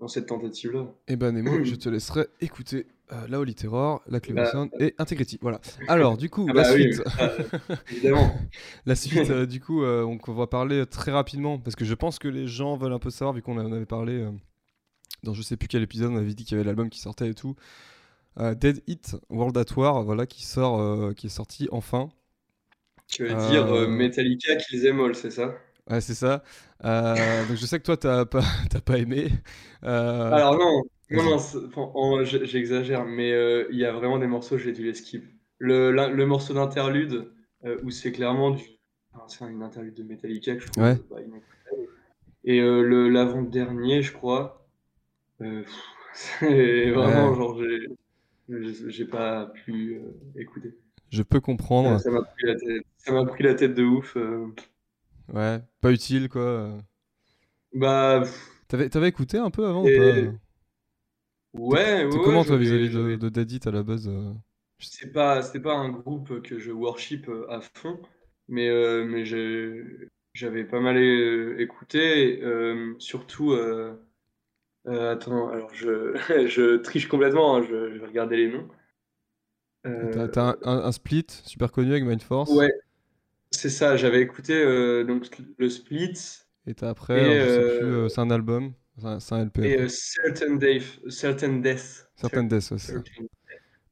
dans cette tentative-là. Et ben Nemo, je te laisserai écouter euh, La Holy Terror, La Clever Bah. Et Integrity. Voilà. Alors, du coup, Ah la bah oui, suite. ça, évidemment. La suite, euh, du coup, euh, on va parler très rapidement parce que je pense que les gens veulent un peu savoir vu qu'on en avait parlé euh, dans je sais plus quel épisode, on avait dit qu'il y avait l'album qui sortait et tout. Euh, Dead Hit World at War, voilà, qui sort, euh, qui est sorti enfin. Tu veux Euh, dire euh, Metallica qu'ils aiment all, c'est ça? Ouais, c'est ça. Euh, donc je sais que toi t'as pas, pas aimé. Euh, Alors non, non, non, enfin, en- j'exagère, mais euh, il y a vraiment des morceaux, j'ai dû les skip. Le, la- le morceau d'interlude, euh, où c'est clairement du... enfin, c'est une interlude de Metallica que je trouve Ouais. bah, inécoutable. Et euh, le l'avant-dernier, je crois, euh, pff, c'est vraiment Ouais. genre, j'ai j'ai- j'ai pas pu euh, écouter. je peux comprendre. Ça m'a pris la tête, ça m'a pris la tête de ouf. euh. Ouais, pas utile quoi. Bah, pff, T'avais, t'avais écouté un peu avant ou Et- pas? Ouais, ouais, comment toi vis-à-vis de, de Dead Hit à la base euh C'est pas, c'est pas un groupe que je worship euh, à fond, mais, euh, mais j'avais pas mal écouté, euh, surtout, euh, attends, alors je, je triche complètement, hein, je, je vais regarder les noms. T'as un, split super connu avec Mind Force. Ouais, c'est ça, j'avais écouté donc le Split Et t'as après, Et, alors, je sais plus, c'est un album, c'est un, c'est un LP. et euh, Certain, Death, Certain Death. Ouais. Certain-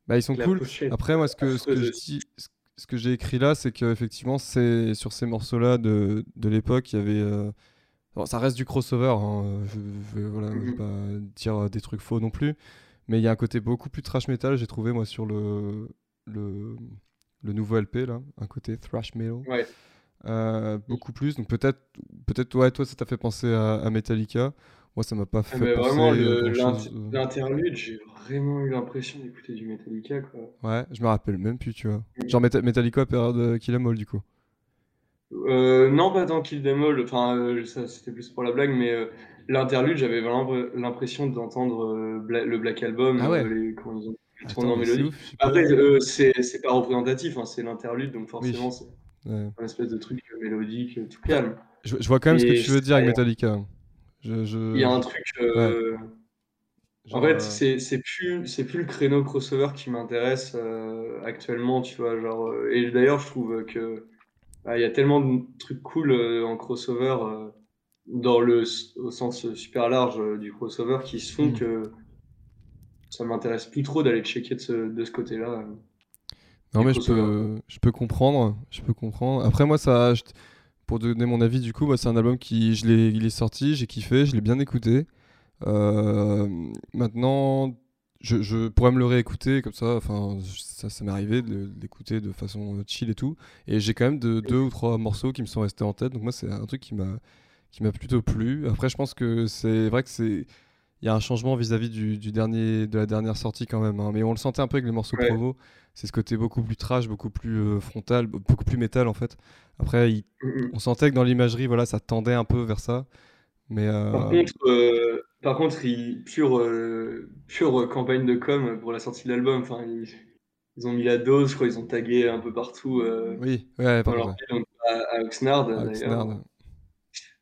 Bah, ils sont cool. Après, moi, ce que, ce que je affreuse. dis, ce- ce que j'ai écrit là, c'est qu'effectivement, sur ces morceaux-là de, de l'époque, il y avait. euh, bon, ça reste du crossover, hein, Je, je vais voilà, vais Mhm. pas dire des trucs faux non plus. Mais il y a un côté beaucoup plus trash metal, j'ai trouvé, moi, sur le, le, le nouveau LP, là. Un côté thrash metal. Ouais. Euh, beaucoup plus. Donc peut-être, peut-être ouais, toi, ça t'a fait penser à, à Metallica. Moi, ça m'a pas Ah, fait mais penser vraiment, euh. l'interlude, j'ai vraiment eu l'impression d'écouter du Metallica, quoi. Ouais, je me rappelle même plus, tu vois. Genre Meta- Metallica, période Kill 'Em All, du coup. Euh, non, pas tant Kill Them All, enfin, euh, ça c'était plus pour la blague, mais euh, l'interlude, j'avais vraiment l'impression d'entendre euh, Bla- le Black Album, Ah ouais. les- quand ils ont tourné en c'est mélodie. ouf. Après, c'est c'est pas représentatif, hein, c'est l'interlude, donc forcément, c'est Ouais. un espèce de truc mélodique, tout calme. Je, je vois quand même ce que tu veux dire avec Metallica. Je, je- Il y a un truc. euh, genre, En fait, euh, c'est c'est plus, c'est plus le créneau crossover qui m'intéresse euh, actuellement, tu vois. Genre, et d'ailleurs, je trouve que ah, il y a tellement de trucs cool euh, en crossover, euh, dans le, au sens super large du crossover, qui se font Mhm. que ça m'intéresse plus trop d'aller checker de ce, de ce côté-là. Non, mais je peux, je peux comprendre. Je peux comprendre. Après, moi, ça. je- Pour donner mon avis, du coup, c'est un album qui. Je il est sorti, j'ai kiffé, je l'ai bien écouté. Euh, maintenant, je, pourrais me le réécouter comme ça. Enfin, ça, ça m'est arrivé de, l'écouter de façon chill et tout. Et j'ai quand même de, deux ou trois morceaux qui me sont restés en tête. Donc, moi, c'est un truc qui m'a, qui m'a plutôt plu. Après, je pense que c'est vrai que c'est. Il y a un changement vis-à-vis du, du dernier, de la dernière sortie quand même. hein. Mais on le sentait un peu avec les morceaux Ouais. promo. C'est ce côté beaucoup plus trash, beaucoup plus euh, frontal, be- beaucoup plus métal en fait. Après, il- on sentait que dans l'imagerie, voilà, ça tendait un peu vers ça. Mais euh, Par contre, euh, par contre, il, pure, pure campagne de com pour la sortie de l'album. Enfin, ils, ils ont mis la dose, je crois, ils ont tagué un peu partout. oui, ouais, par leur contre, ville, donc à, à Oxnard. Oxnard.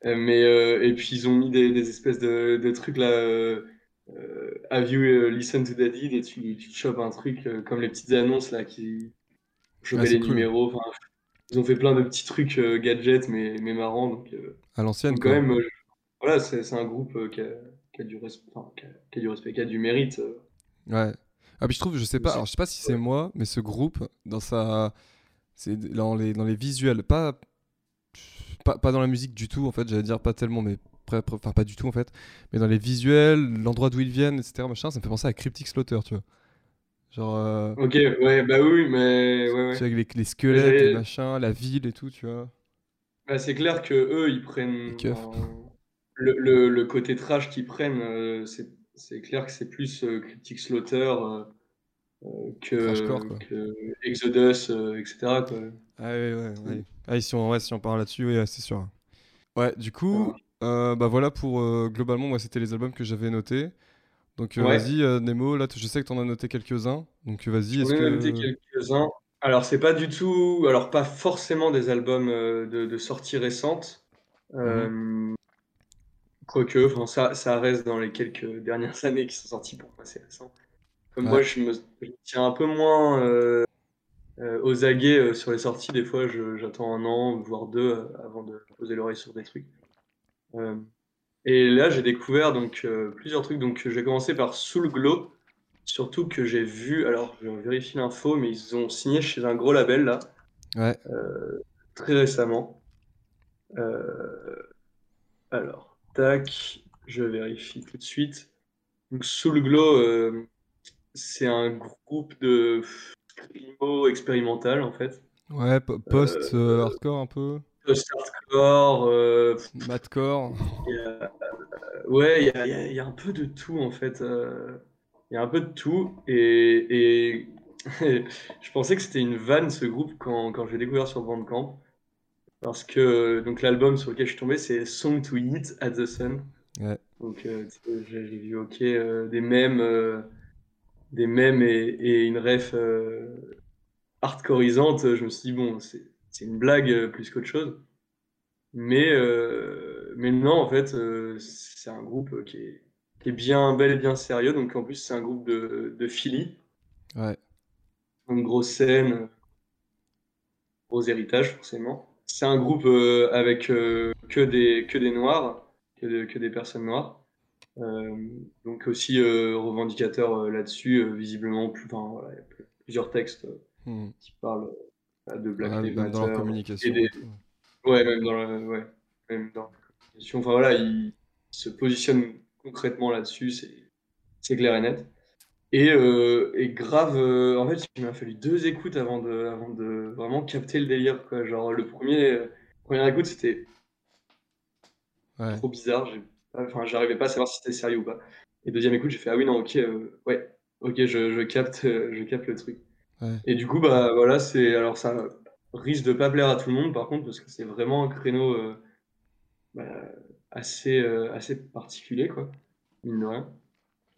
Euh, mais euh, et puis ils ont mis des, des espèces de, de trucs là. euh, have you listened to deed et tu, chopes un truc comme les petites annonces là qui chopaient Ah, les cool. numéros. Enfin, ils ont fait plein de petits trucs gadgets mais, mais marrants. Donc, à l'ancienne, quand même, voilà, c'est un groupe qui, a, qui a du respect, enfin, qui, a, qui a du respect, qui a du mérite. Ouais. Ah, puis je trouve, je sais pas, alors je sais pas si c'est moi, mais ce groupe, dans sa. C'est dans les, dans les visuels, pas, pas, pas dans la musique du tout, en fait, j'allais dire pas tellement, mais. Enfin, pas du tout, en fait. Mais dans les visuels, l'endroit d'où ils viennent, etc., machin, ça me fait penser à Cryptic Slaughter, tu vois. Genre. euh, Ok, ouais, bah oui, mais ouais, ouais. avec les, les squelettes, les machins, la ville et tout, tu vois. Bah, c'est clair que eux, ils prennent le, le, le côté trash qu'ils prennent, euh, c'est clair que c'est plus euh, Cryptic Slaughter euh, que, quoi. que Exodus, euh, etc. Quoi. Ah ouais, ouais, ouais. Ah, si on, ouais, si on parle là-dessus, oui, c'est sûr. Ouais, du coup, euh, bah voilà pour euh, globalement, moi c'était les albums que j'avais notés. Donc euh, Ouais. vas-y, euh, Nemo, là je sais que t'en as noté quelques-uns. Donc euh, vas-y, est-ce que. noté quelques-uns. Alors, c'est pas du tout, alors pas forcément des albums euh, de, de sortie récente. Euh, Quoique, ça, ça reste dans les quelques dernières années qui sont sortis pour moi, c'est récent. Comme Ouais. moi, je me, je me tiens un peu moins euh, euh, aux aguets euh, sur les sorties. Des fois, j'attends un an, voire deux, avant de poser l'oreille sur des trucs. Et là, j'ai découvert donc plusieurs trucs. Donc, j'ai commencé par Soul Glow. Surtout que j'ai vu, alors je vérifie l'info, mais ils ont signé chez un gros label là, Ouais, très récemment. Alors, tac, je vérifie tout de suite. Donc, Soul Glow, c'est un groupe de screamo expérimental en fait. ouais, po- post-hardcore un peu, Post-hardcore, euh, madcore. euh, ouais, il y a, y un peu de tout en fait. euh, Il y a un peu de tout et, et je pensais que c'était une vanne ce groupe quand, quand j'ai découvert sur Bandcamp. Parce que donc l'album sur lequel je suis tombé, c'est Song to Eat at the Sun. Ouais. Donc euh, j'ai vu ok euh, des mèmes, euh, des mèmes et, et une ref euh, hardcoreisante. Je me suis dit bon, c'est une blague euh, plus qu'autre chose. Mais euh, mais non, en fait, euh, c'est un groupe qui est, qui est bien bel et bien sérieux. Donc en plus, c'est un groupe de, de Philly. Ouais. Une grosse scène, gros héritage forcément. C'est un groupe avec que des, que des noirs, que, de- que des personnes noires. Euh, donc aussi euh, revendicateur euh, là-dessus, visiblement. Plus, enfin, voilà, il y a plusieurs textes Hmm. qui parlent de Black Lives même dans Matter. communication. des-. Ouais, même dans la, ouais, même dans la communication. Enfin voilà, il se positionne concrètement là-dessus, c'est, clair et net. Et, euh, et grave, euh, en fait, il m'a fallu deux écoutes avant de, avant de vraiment capter le délire, quoi. Genre, le premier, euh, première écoute, c'était Ouais. trop bizarre. J'ai, enfin, j'arrivais pas à savoir si c'était sérieux ou pas. Et deuxième écoute, j'ai fait, ah oui, non, ok, euh, ouais, ok, je, je capte, euh, je capte le truc. Ouais. Et du coup, bah voilà, c'est, alors ça risque de pas plaire à tout le monde, par contre, parce que c'est vraiment un créneau euh, bah, assez, assez particulier, quoi, mine de rien.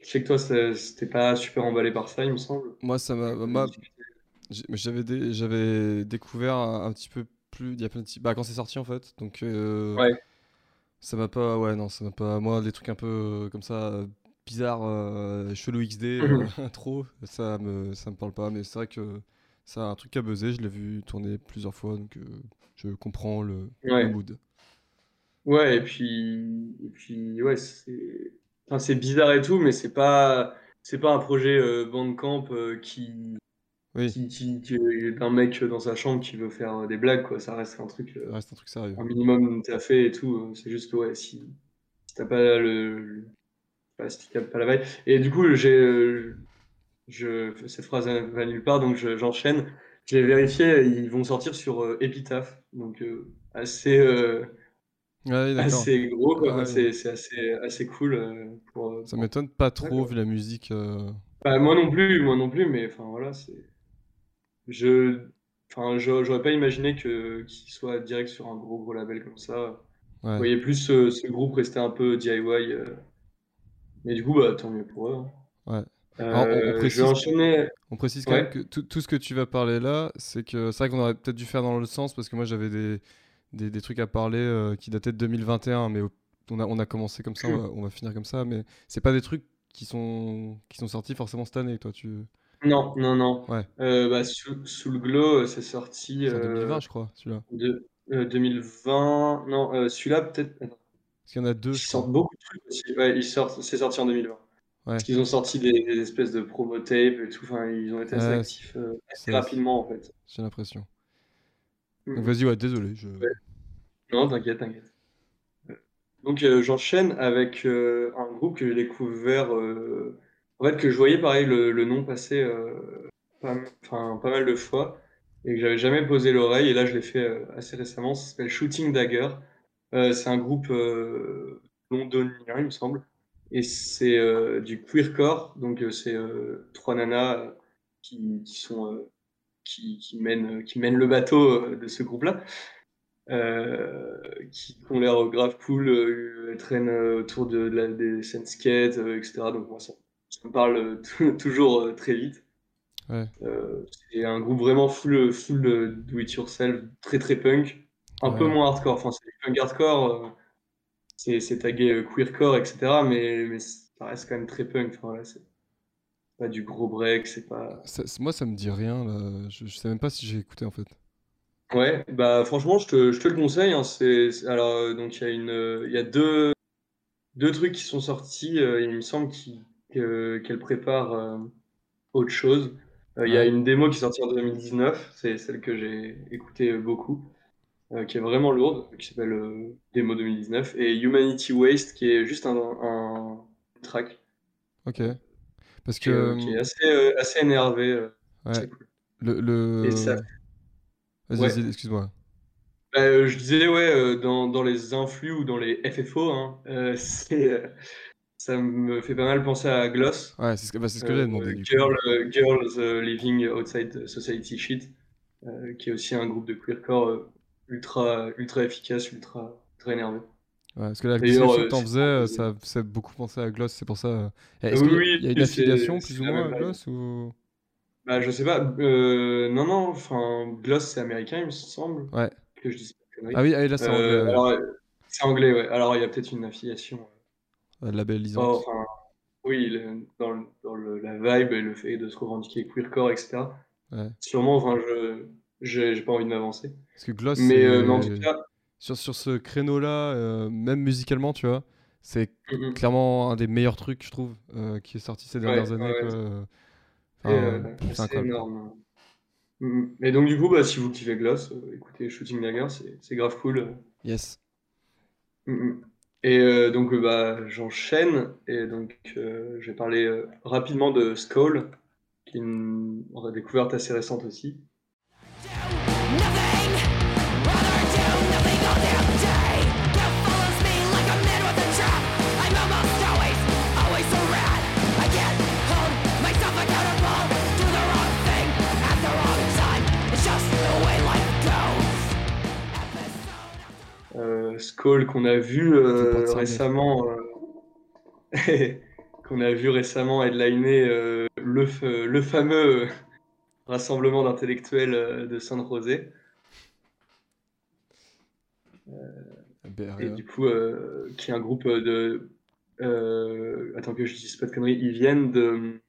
Je sais que toi, c'était pas super emballé par ça, il me semble. Moi, ça m'a. moi, j'avais dé- j'avais découvert un, un petit peu plus. Il y a plein de Bah, quand c'est sorti en fait. Donc. Ouais. Ça m'a pas. Ouais, non, ça m'a pas. Moi, des trucs un peu euh, comme ça. euh, bizarres, euh, chelou XD, euh, trop. Ça me, ça me parle pas. Mais c'est vrai que ça a un truc à buzzer. Je l'ai vu tourner plusieurs fois. Donc, euh, je comprends le, le Ouais. mood. Ouais, et puis, et puis ouais, c'est enfin, c'est bizarre et tout, mais c'est pas, c'est pas un projet euh, Bandcamp euh, qui, Oui, d'un mec dans sa chambre qui veut faire euh, des blagues, quoi. Ça reste un truc, euh, ça reste un truc sérieux. un minimum t'as fait et tout. euh, C'est juste que, ouais, si, si t'as pas le, le- pas, si pas la vibe. Et du coup, j'ai, je, cette phrase va nulle part, donc je- j'enchaîne. J'ai vérifié, ils vont sortir sur euh, Epitaph, donc euh, assez. euh, Ouais, d'accord. assez gros. Ah ouais. C'est assez, assez cool. pour, Ça m'étonne pas trop vu la musique. Bah, moi non plus, moi non plus, mais enfin voilà, c'est. Je. Enfin, j'aurais pas imaginé que qu'il soit direct sur un gros gros label comme ça. Ouais. voyais plus ce, ce groupe rester un peu DIY. euh, Mais du coup, bah tant mieux pour eux. hein. Ouais. Euh, Alors, on- précise- enchaîner. On précise quand Ouais. même que tout, tout ce que tu vas parler là, c'est que c'est vrai qu'on aurait peut-être dû faire dans l'autre sens parce que moi j'avais des, des, des trucs à parler euh, qui dataient de 2021, mais on a, on a commencé comme ça, on va, on va finir comme ça, mais c'est pas des trucs qui sont, qui sont sortis forcément cette année, toi. Tu... Non, non, non. Ouais. Euh, bah, sous, sous le glow, euh, c'est sorti en euh, 2020, je crois, celui-là. de, euh, 2020. Non, euh, celui-là peut-être. Parce qu'il y en a deux, Ils sortent beaucoup de trucs aussi. Ouais, ils sortent, c'est sorti en 2020. Ouais. Parce qu'ils ont sorti des, des espèces de promo tapes et tout. Enfin, ils ont été assez Ouais, actifs euh, assez rapidement en fait. J'ai l'impression. Mm. Donc vas-y, ouais, désolé. Je... Ouais. Non, t'inquiète, t'inquiète. Euh, Donc euh, j'enchaîne avec euh, un groupe que j'ai découvert. En fait, que je voyais pareil le, le nom passer euh, pas, pas mal de fois et que j'avais jamais posé l'oreille. Et là, je l'ai fait euh, assez récemment. Ça s'appelle Shooting Dagger. Euh, c'est un groupe euh, londonien, il me semble. Et c'est euh, du queercore. Donc, euh, c'est trois nanas qui, qui sont. qui, qui mènent, qui mènent le bateau de ce groupe-là euh, qui ont l'air grave cool, euh, elles traînent autour de, de la- des scènes skate, euh, etc. Donc moi ça, me parle euh, tou- toujours euh, très vite. Ouais. Euh, c'est un groupe vraiment full, full euh, do it yourself, très très punk, un peu moins hardcore. Enfin c'est punk hardcore, euh, c'est c'est tagué euh, queercore, etc. Mais, mais ça reste quand même très punk. Enfin, c'est pas du gros break, c'est pas. Ça- moi, ça me dit rien, là. Je, je sais même pas si j'ai écouté en fait. Ouais, bah franchement, je te, je te le conseille. hein, c'est, alors, euh, donc il y a une, euh, il y a deux, deux trucs qui sont sortis. euh, il me semble qu'il- que, qu'elle prépare euh, autre chose. Euh, il y a une démo qui est sortie en 2019, c'est celle que j'ai écoutée euh, beaucoup, qui est vraiment lourde, qui s'appelle Démo 2019, et Humanity Waste, qui est juste un, un track Ok. Parce que. qui est assez, assez énervé. ouais, cool. le. le... Ça- Vas-y, Ouais. excuse-moi. Bah, euh, je disais, ouais, dans, dans les influx ou dans les FFO, hein, euh, c'est, ça me fait pas mal penser à Gloss. Ouais, c'est ce que, bah, ce que Euh, j'ai demandé. coup. Girl, euh, Girls euh, Living Outside Society Shit, euh, qui est aussi un groupe de queercore euh, ultra, ultra efficace, ultra, ultra énervé. Ouais, parce que la description euh, que t'en euh, ça fait beaucoup penser à Gloss, c'est pour ça. euh. Est-ce oui, oui, il y a une affiliation plus ou moins à. Gloss ou... Bah, je sais pas, euh, non, non, enfin, Gloss c'est américain, il me semble, Ouais. que je dis. Ah oui, ah, oui, là c'est Euh, anglais. ouais. alors, euh, c'est anglais, ouais. Alors, il y a peut-être une affiliation. Euh, labellisante. Oh, enfin, oui, le- dans, le- dans le- la vibe et le fait de se revendiquer queercore, etc. Ouais. Sûrement, enfin, je j'ai pas envie de m'avancer. Parce que Gloss, Mais, euh, mais en tout cas, sur, sur ce créneau-là, euh, même musicalement, tu vois, c'est mhm. clairement un des meilleurs trucs, je trouve, euh, qui est sorti ces dernières Ouais, années. ouais, c'est- Enfin, énorme. Mhm. Et donc, du coup, bah, si vous kiffez Gloss, écoutez Shooting Dagger, c'est grave cool. Yes. Mhm. Et euh, donc, euh, bah, j'enchaîne. Et donc, euh, je vais parler rapidement de Skull, qui est une découverte assez récente aussi. Skull qu'on a vu euh, récemment, euh, qu'on a vu récemment headliner euh, le, le fameux rassemblement d'intellectuels de San José. Et du coup, qui est un groupe de. euh, attends que je dise pas de conneries, ils viennent de,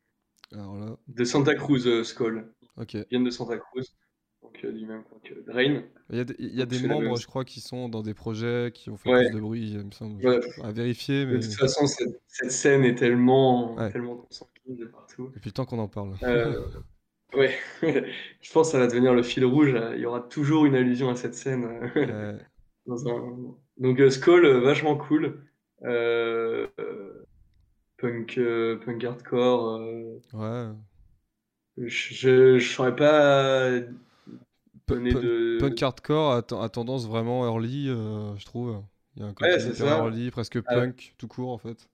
Alors là, de Santa Cruz, ok. Ils viennent de Santa Cruz, du même coin que Drain. Il y a des, y a membres, je crois, qui sont dans des projets qui ont fait Ouais. plus de bruit, il me semble. Ouais. À vérifier, mais De toute façon, cette, cette scène est tellement, Ouais. tellement de partout. depuis le temps qu'on en parle. Euh, ouais, je pense que ça va devenir le fil rouge. Il y aura toujours une allusion à cette scène. euh, dans un... Donc, euh, Skull, vachement cool. Euh, punk, euh, punk hardcore. ouais. je je saurais pas de. Punk hardcore a, a tendance vraiment early, euh, je trouve. Il y a un côté Ouais, c'est hyper ça. early, presque Ah. punk tout court en fait.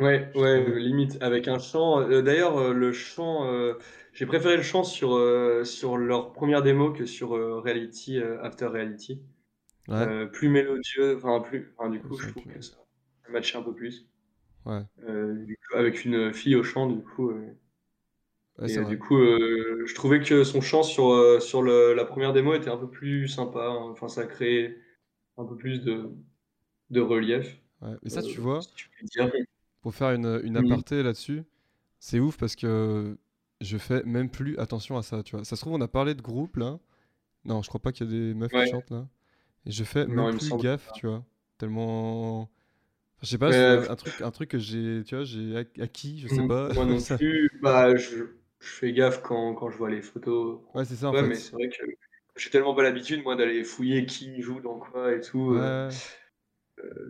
Ouais, ouais, limite avec un chant. euh, D'ailleurs, euh, le chant, euh, j'ai préféré le chant sur, sur leur première démo que sur Reality, After Reality. Ouais, plus mélodieux, enfin plus, enfin, du coup, je trouve que ça matchait un peu plus. ouais. Du coup, avec une fille au chant, du coup. Ouais, et du coup, euh, je trouvais que son chant sur, euh, sur le- la première démo était un peu plus sympa. hein. Enfin, ça créait un peu plus de, de relief. Ouais. Mais ça, tu euh, vois, si tu dire. pour faire une, une Mhm. aparté là-dessus, c'est ouf parce que je fais même plus attention à ça, tu vois. Ça se trouve, on a parlé de groupe là. Non, je crois pas qu'il y a des meufs Ouais. qui chantent là. Et je fais Non, même me plus gaffe, tu vois. Tellement. Je sais pas, Euh, c'est un truc, un truc que j'ai, tu vois, j'ai ac- acquis, je sais Mm, pas. Moi non plus. Bah, je, je fais gaffe quand, quand je vois les photos. Ouais, c'est ça en Ouais, fait. mais c'est vrai que j'ai tellement pas l'habitude, moi, d'aller fouiller qui joue dans quoi et tout. euh, Ouais.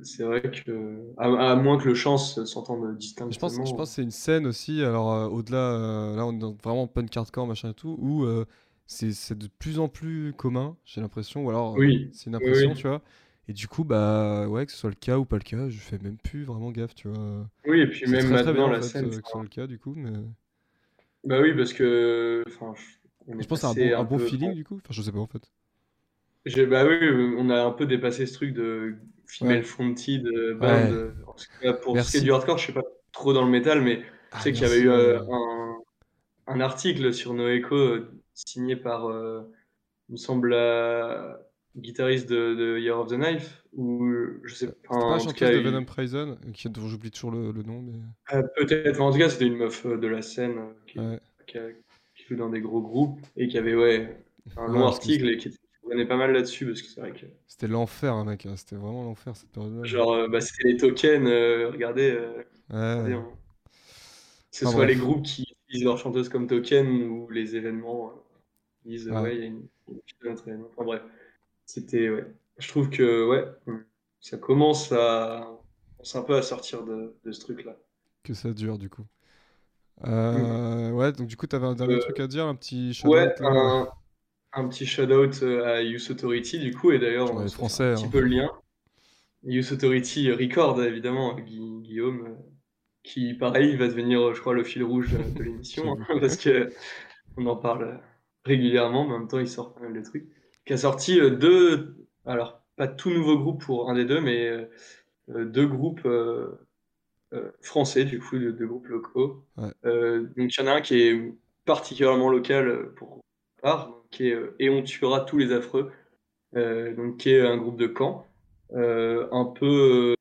c'est vrai que. À, à moins que le chant se- s'entende distinctement. Je pense, je pense que c'est une scène aussi, alors euh, au-delà, euh, là on est dans vraiment punk hardcore machin et tout, où euh, c'est de plus en plus commun, j'ai l'impression, ou alors euh, Oui, c'est une impression, oui. tu vois. Et du coup, bah ouais, que ce soit le cas ou pas le cas, je fais même plus vraiment gaffe, tu vois. Oui, et puis même très très bien maintenant, en la fait, scène. euh, que ce soit le cas du coup, mais Bah oui, parce que. Enfin, je- on je pense que c'est un bon, un bon peu- feeling du coup, enfin je sais pas en fait. Bah oui, on a un peu dépassé ce truc de female Ouais. fronted euh, band. Ouais. en tout cas, pour ce qui est du hardcore, je sais pas trop dans le métal, mais je Ah, sais qu'il y avait eu euh, un, un article sur Noeco euh, signé par, euh, il me semble, guitariste de, de Year of the Knife, ou je sais pas, pas la chanteuse de Venom Prison, qui, dont j'oublie toujours le, le nom, mais euh, peut-être, en tout cas, c'était une meuf euh, de la scène euh, qui, ouais. qui, a- qui joue dans des gros groupes et qui avait ouais, un long article et qui revenait pas mal là-dessus, parce que c'est vrai que. C'était l'enfer, hein, mec, hein, c'était vraiment l'enfer cette période-là. Genre, euh, bah, c'était les tokens, euh, regardez, euh, regardez, hein. Que ce soit bref. les groupes qui utilisent leur chanteuse comme token ou les événements euh, disent, Ouais. ouais, il y a une, une. Enfin bref, c'était, ouais. Je trouve que, ouais, ça commence à, on commence un peu à sortir de, de ce truc-là. que ça dure du coup. Euh, ouais, donc du coup, t'avais un dernier Euh, truc à dire, un petit Ouais, shout-out, là un, un petit shout-out euh, à Youth Authority, du coup, et d'ailleurs, on français, un petit hein. peu le lien. Youth Authority Record, évidemment, Gui- Guillaume, euh, qui, pareil, va devenir, je crois, le fil rouge de, l'émission, hein, parce que on en parle régulièrement, mais en même temps, il sort pas mal de trucs. Qui a sorti euh, deux, alors, pas tout nouveau groupe pour un des deux, mais euh, euh, deux groupes français, du coup, deux, deux groupes locaux. Ouais. Donc, il y en a un qui est particulièrement local pour part, qui est Et on tuera tous les affreux, donc qui est un groupe de Caen, un peu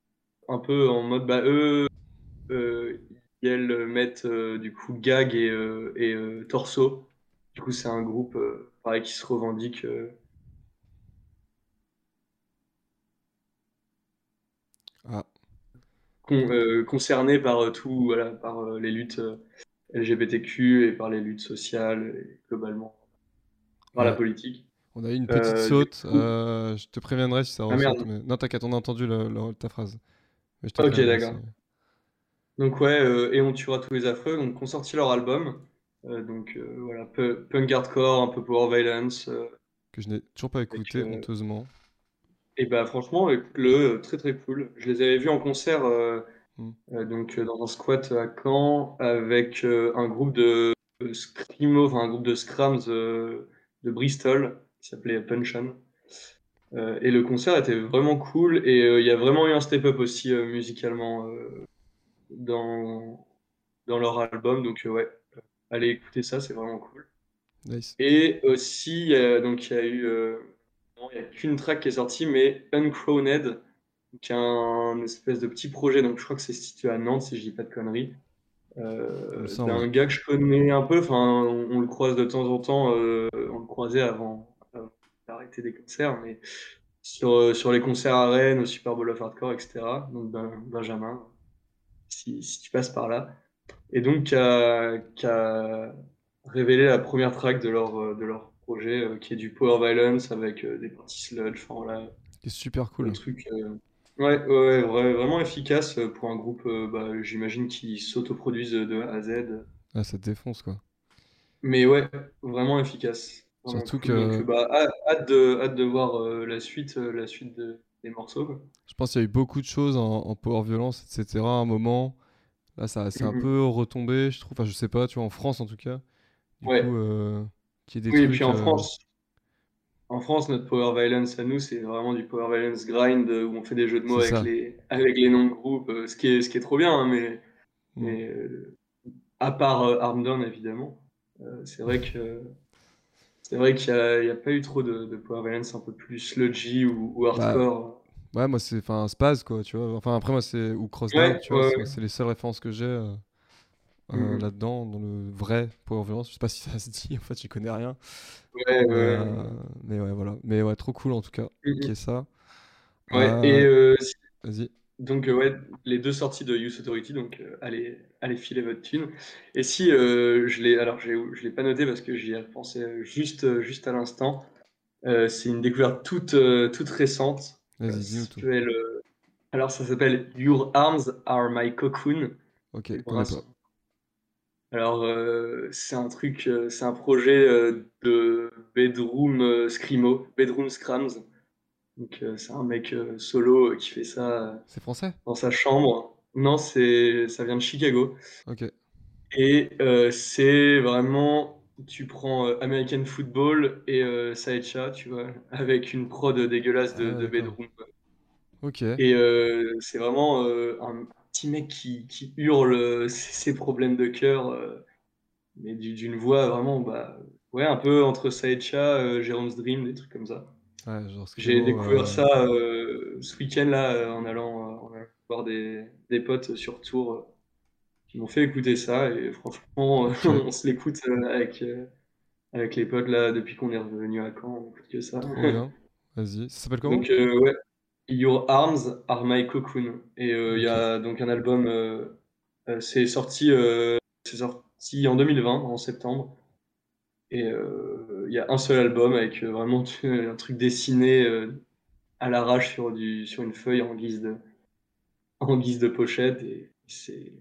un peu en mode, bah, eux, euh, ils mettent euh, du coup Gag et, euh, et Torso. Du coup, c'est un groupe pareil qui se revendique. euh, Ah, con- euh, concerné par euh, tout, voilà, par euh, les luttes euh, LGBTQ et par les luttes sociales et globalement par la politique. on a eu une petite saute. coup- euh, je te préviendrai si ça Ah, merde. mais- Non, t'inquiète, on a entendu le- le- ta phrase. Mais je te Ok, d'accord. Donc ouais, euh, et on tuera tous les affreux, donc ont sorti leur album. Euh, donc euh, voilà, pu- punk hardcore, un peu power violence. euh, Que je n'ai toujours pas écouté, euh, honteusement. Et bah franchement, écoute-le, euh, très très cool. Je les avais vus en concert euh, Mm. euh, donc dans un squat à Caen avec un groupe de screamo, enfin un groupe de scrams de Bristol qui s'appelait Punch On. Euh, et le concert était vraiment cool et il y a vraiment eu un step-up aussi musicalement dans, dans leur album. Donc ouais, allez écouter ça, c'est vraiment cool. Nice. Et aussi, euh, donc il y a eu, euh, il y a qu'une track qui est sortie, mais Uncrowned, qui est un espèce de petit projet, donc je crois que c'est situé à Nantes, si je dis pas de conneries. Euh, semble. d'un gars que je connais un peu, enfin on, on le croise de temps en temps, euh, on le croisait avant, avant d'arrêter des concerts, mais sur, euh, sur les concerts à Rennes, au Super Bowl of Hardcore, etc. Donc Ben- Benjamin, si, si tu passes par là. Et donc qui a, révélé la première track de leur, de leur projet, euh, qui est du Power Violence avec euh, des parties sludge, enfin voilà, C'est super cool. un truc euh, ouais, ouais, ouais, vra- vraiment efficace pour un groupe, bah, j'imagine, qui s'autoproduisent de A à Z. Ah, ça te défonce, quoi. Mais ouais, vraiment efficace. Vraiment Surtout cool. que- Donc, bah, hâte, de, hâte de voir euh, la suite, la suite de- des morceaux. quoi. Je pense qu'il y a eu beaucoup de choses en, en power violence, etc. à un moment. Là, ça c'est un Mhm. peu retombé, je trouve. Enfin, je sais pas, tu vois, en France en tout cas. Du Ouais. coup, euh, des Oui, et puis en euh, France, en France, notre Power Violence à nous, c'est vraiment du Power Violence grind euh, où on fait des jeux de mots avec ça. les, avec les noms de groupes, euh, ce qui est, ce qui est trop bien, hein, mais, Mm. mais euh, à part euh, Arm Down, évidemment, euh, c'est vrai que c'est vrai qu'il n'y a, il y a pas eu trop de, de Power Violence un peu plus sludgy ou, ou Bah, hardcore. Ouais, moi, c'est. Enfin, Spaz, quoi, tu vois. Enfin, après, moi, c'est. Ou Crossdown, Ouais, tu vois. ouais. C'est les seules références que j'ai euh, euh, Mhm. là-dedans, dans le vrai power violence. Je sais pas si ça se dit, en fait, j'y connais rien. Ouais, ouais, Euh, mais ouais, voilà. Mais ouais, trop cool en tout cas. Mhm. Qui est ça. Ouais, Euh, et Vas-y. Donc, euh, ouais, les deux sorties de Youth Authority, donc euh, allez, allez filer votre thune. Et si euh, je l'ai, alors je l'ai pas noté parce que j'y ai repensé juste, juste à l'instant. C'est une découverte toute, toute récente. Ça alors, ça s'appelle Your Arms Are My Cocoon. Ok, Alors, euh, c'est un truc, euh, c'est un projet euh, de Bedroom Screamo, Bedroom Scrams. Donc, c'est un mec solo qui fait ça. C'est français? dans sa chambre. Non, c'est, ça vient de Chicago. Ok. Et c'est vraiment, tu prends American Football et euh, Saecha, tu vois, avec une prod dégueulasse de, Ah, de. Bedroom. Ok. Et c'est vraiment un petit mec qui, qui hurle euh, ses, problèmes de cœur, euh, mais du- d'une voix vraiment, bah, ouais, un peu entre Saecha, euh, Jérôme's Dream, des trucs comme ça. Ouais, J'ai découvert euh, ça euh, ce week-end là en allant, en allant voir des, des potes sur Tours euh, qui m'ont fait écouter ça et franchement on se l'écoute avec, avec les potes là depuis qu'on est revenu à Caen, on écoute que ça. Vas-y. Ça s'appelle comment? Donc euh, ouais, Your Arms Are My Cocoon et euh, il y a donc un album, euh, euh, c'est sorti, sorti en 2020 en septembre. Et euh, il y a un seul album avec euh, vraiment un truc dessiné à l'arrache sur, du, sur une feuille en guise de, en guise de pochette. Et c'est,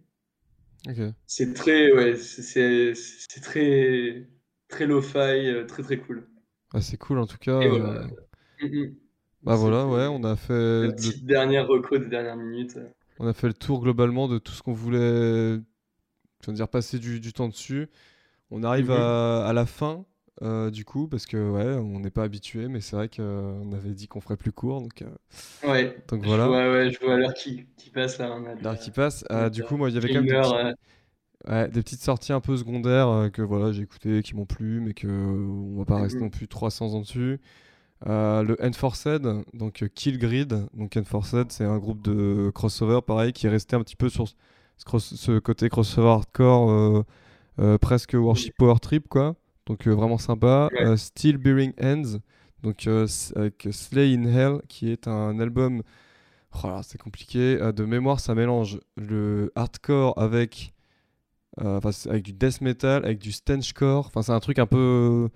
Ok. c'est très, ouais, c'est, très, très lo-fi, très très cool. Ah, c'est cool en tout cas. Et euh, voilà. Bah voilà, ouais, on a fait La le, petite dernière reco de dernière minute. on a fait le tour globalement de tout ce qu'on voulait, je veux dire, passer du, du temps dessus. On arrive Mhm. à, à la fin, euh, du coup, parce que ouais, on n'est pas habitué, mais c'est vrai qu'on avait dit qu'on ferait plus court, donc, euh, Ouais, donc je voilà. vois, ouais, je vois l'heure qui, qui passe là. L'heure qui passe. Ah, du coup, moi, il y avait quand même des, petits- euh, ouais, des petites sorties un peu secondaires que voilà, j'ai écoutées, qui m'ont plu, mais que on va pas rester Mhm. non plus 300 ans dessus. Euh, le Enforced, donc euh, Kill Grid. Donc Enforced, c'est un groupe de crossover, pareil, qui est resté un petit peu sur ce, ce cross- ce côté crossover hardcore, euh, euh, presque worship power trip, quoi. Donc vraiment sympa. Ouais. Still Bearing Ends, donc avec Slay in Hell, qui est un album. Oh c'est compliqué. De mémoire, ça mélange le hardcore avec. Euh, enfin, avec du death metal, avec du stenchcore. Enfin, c'est un truc un peu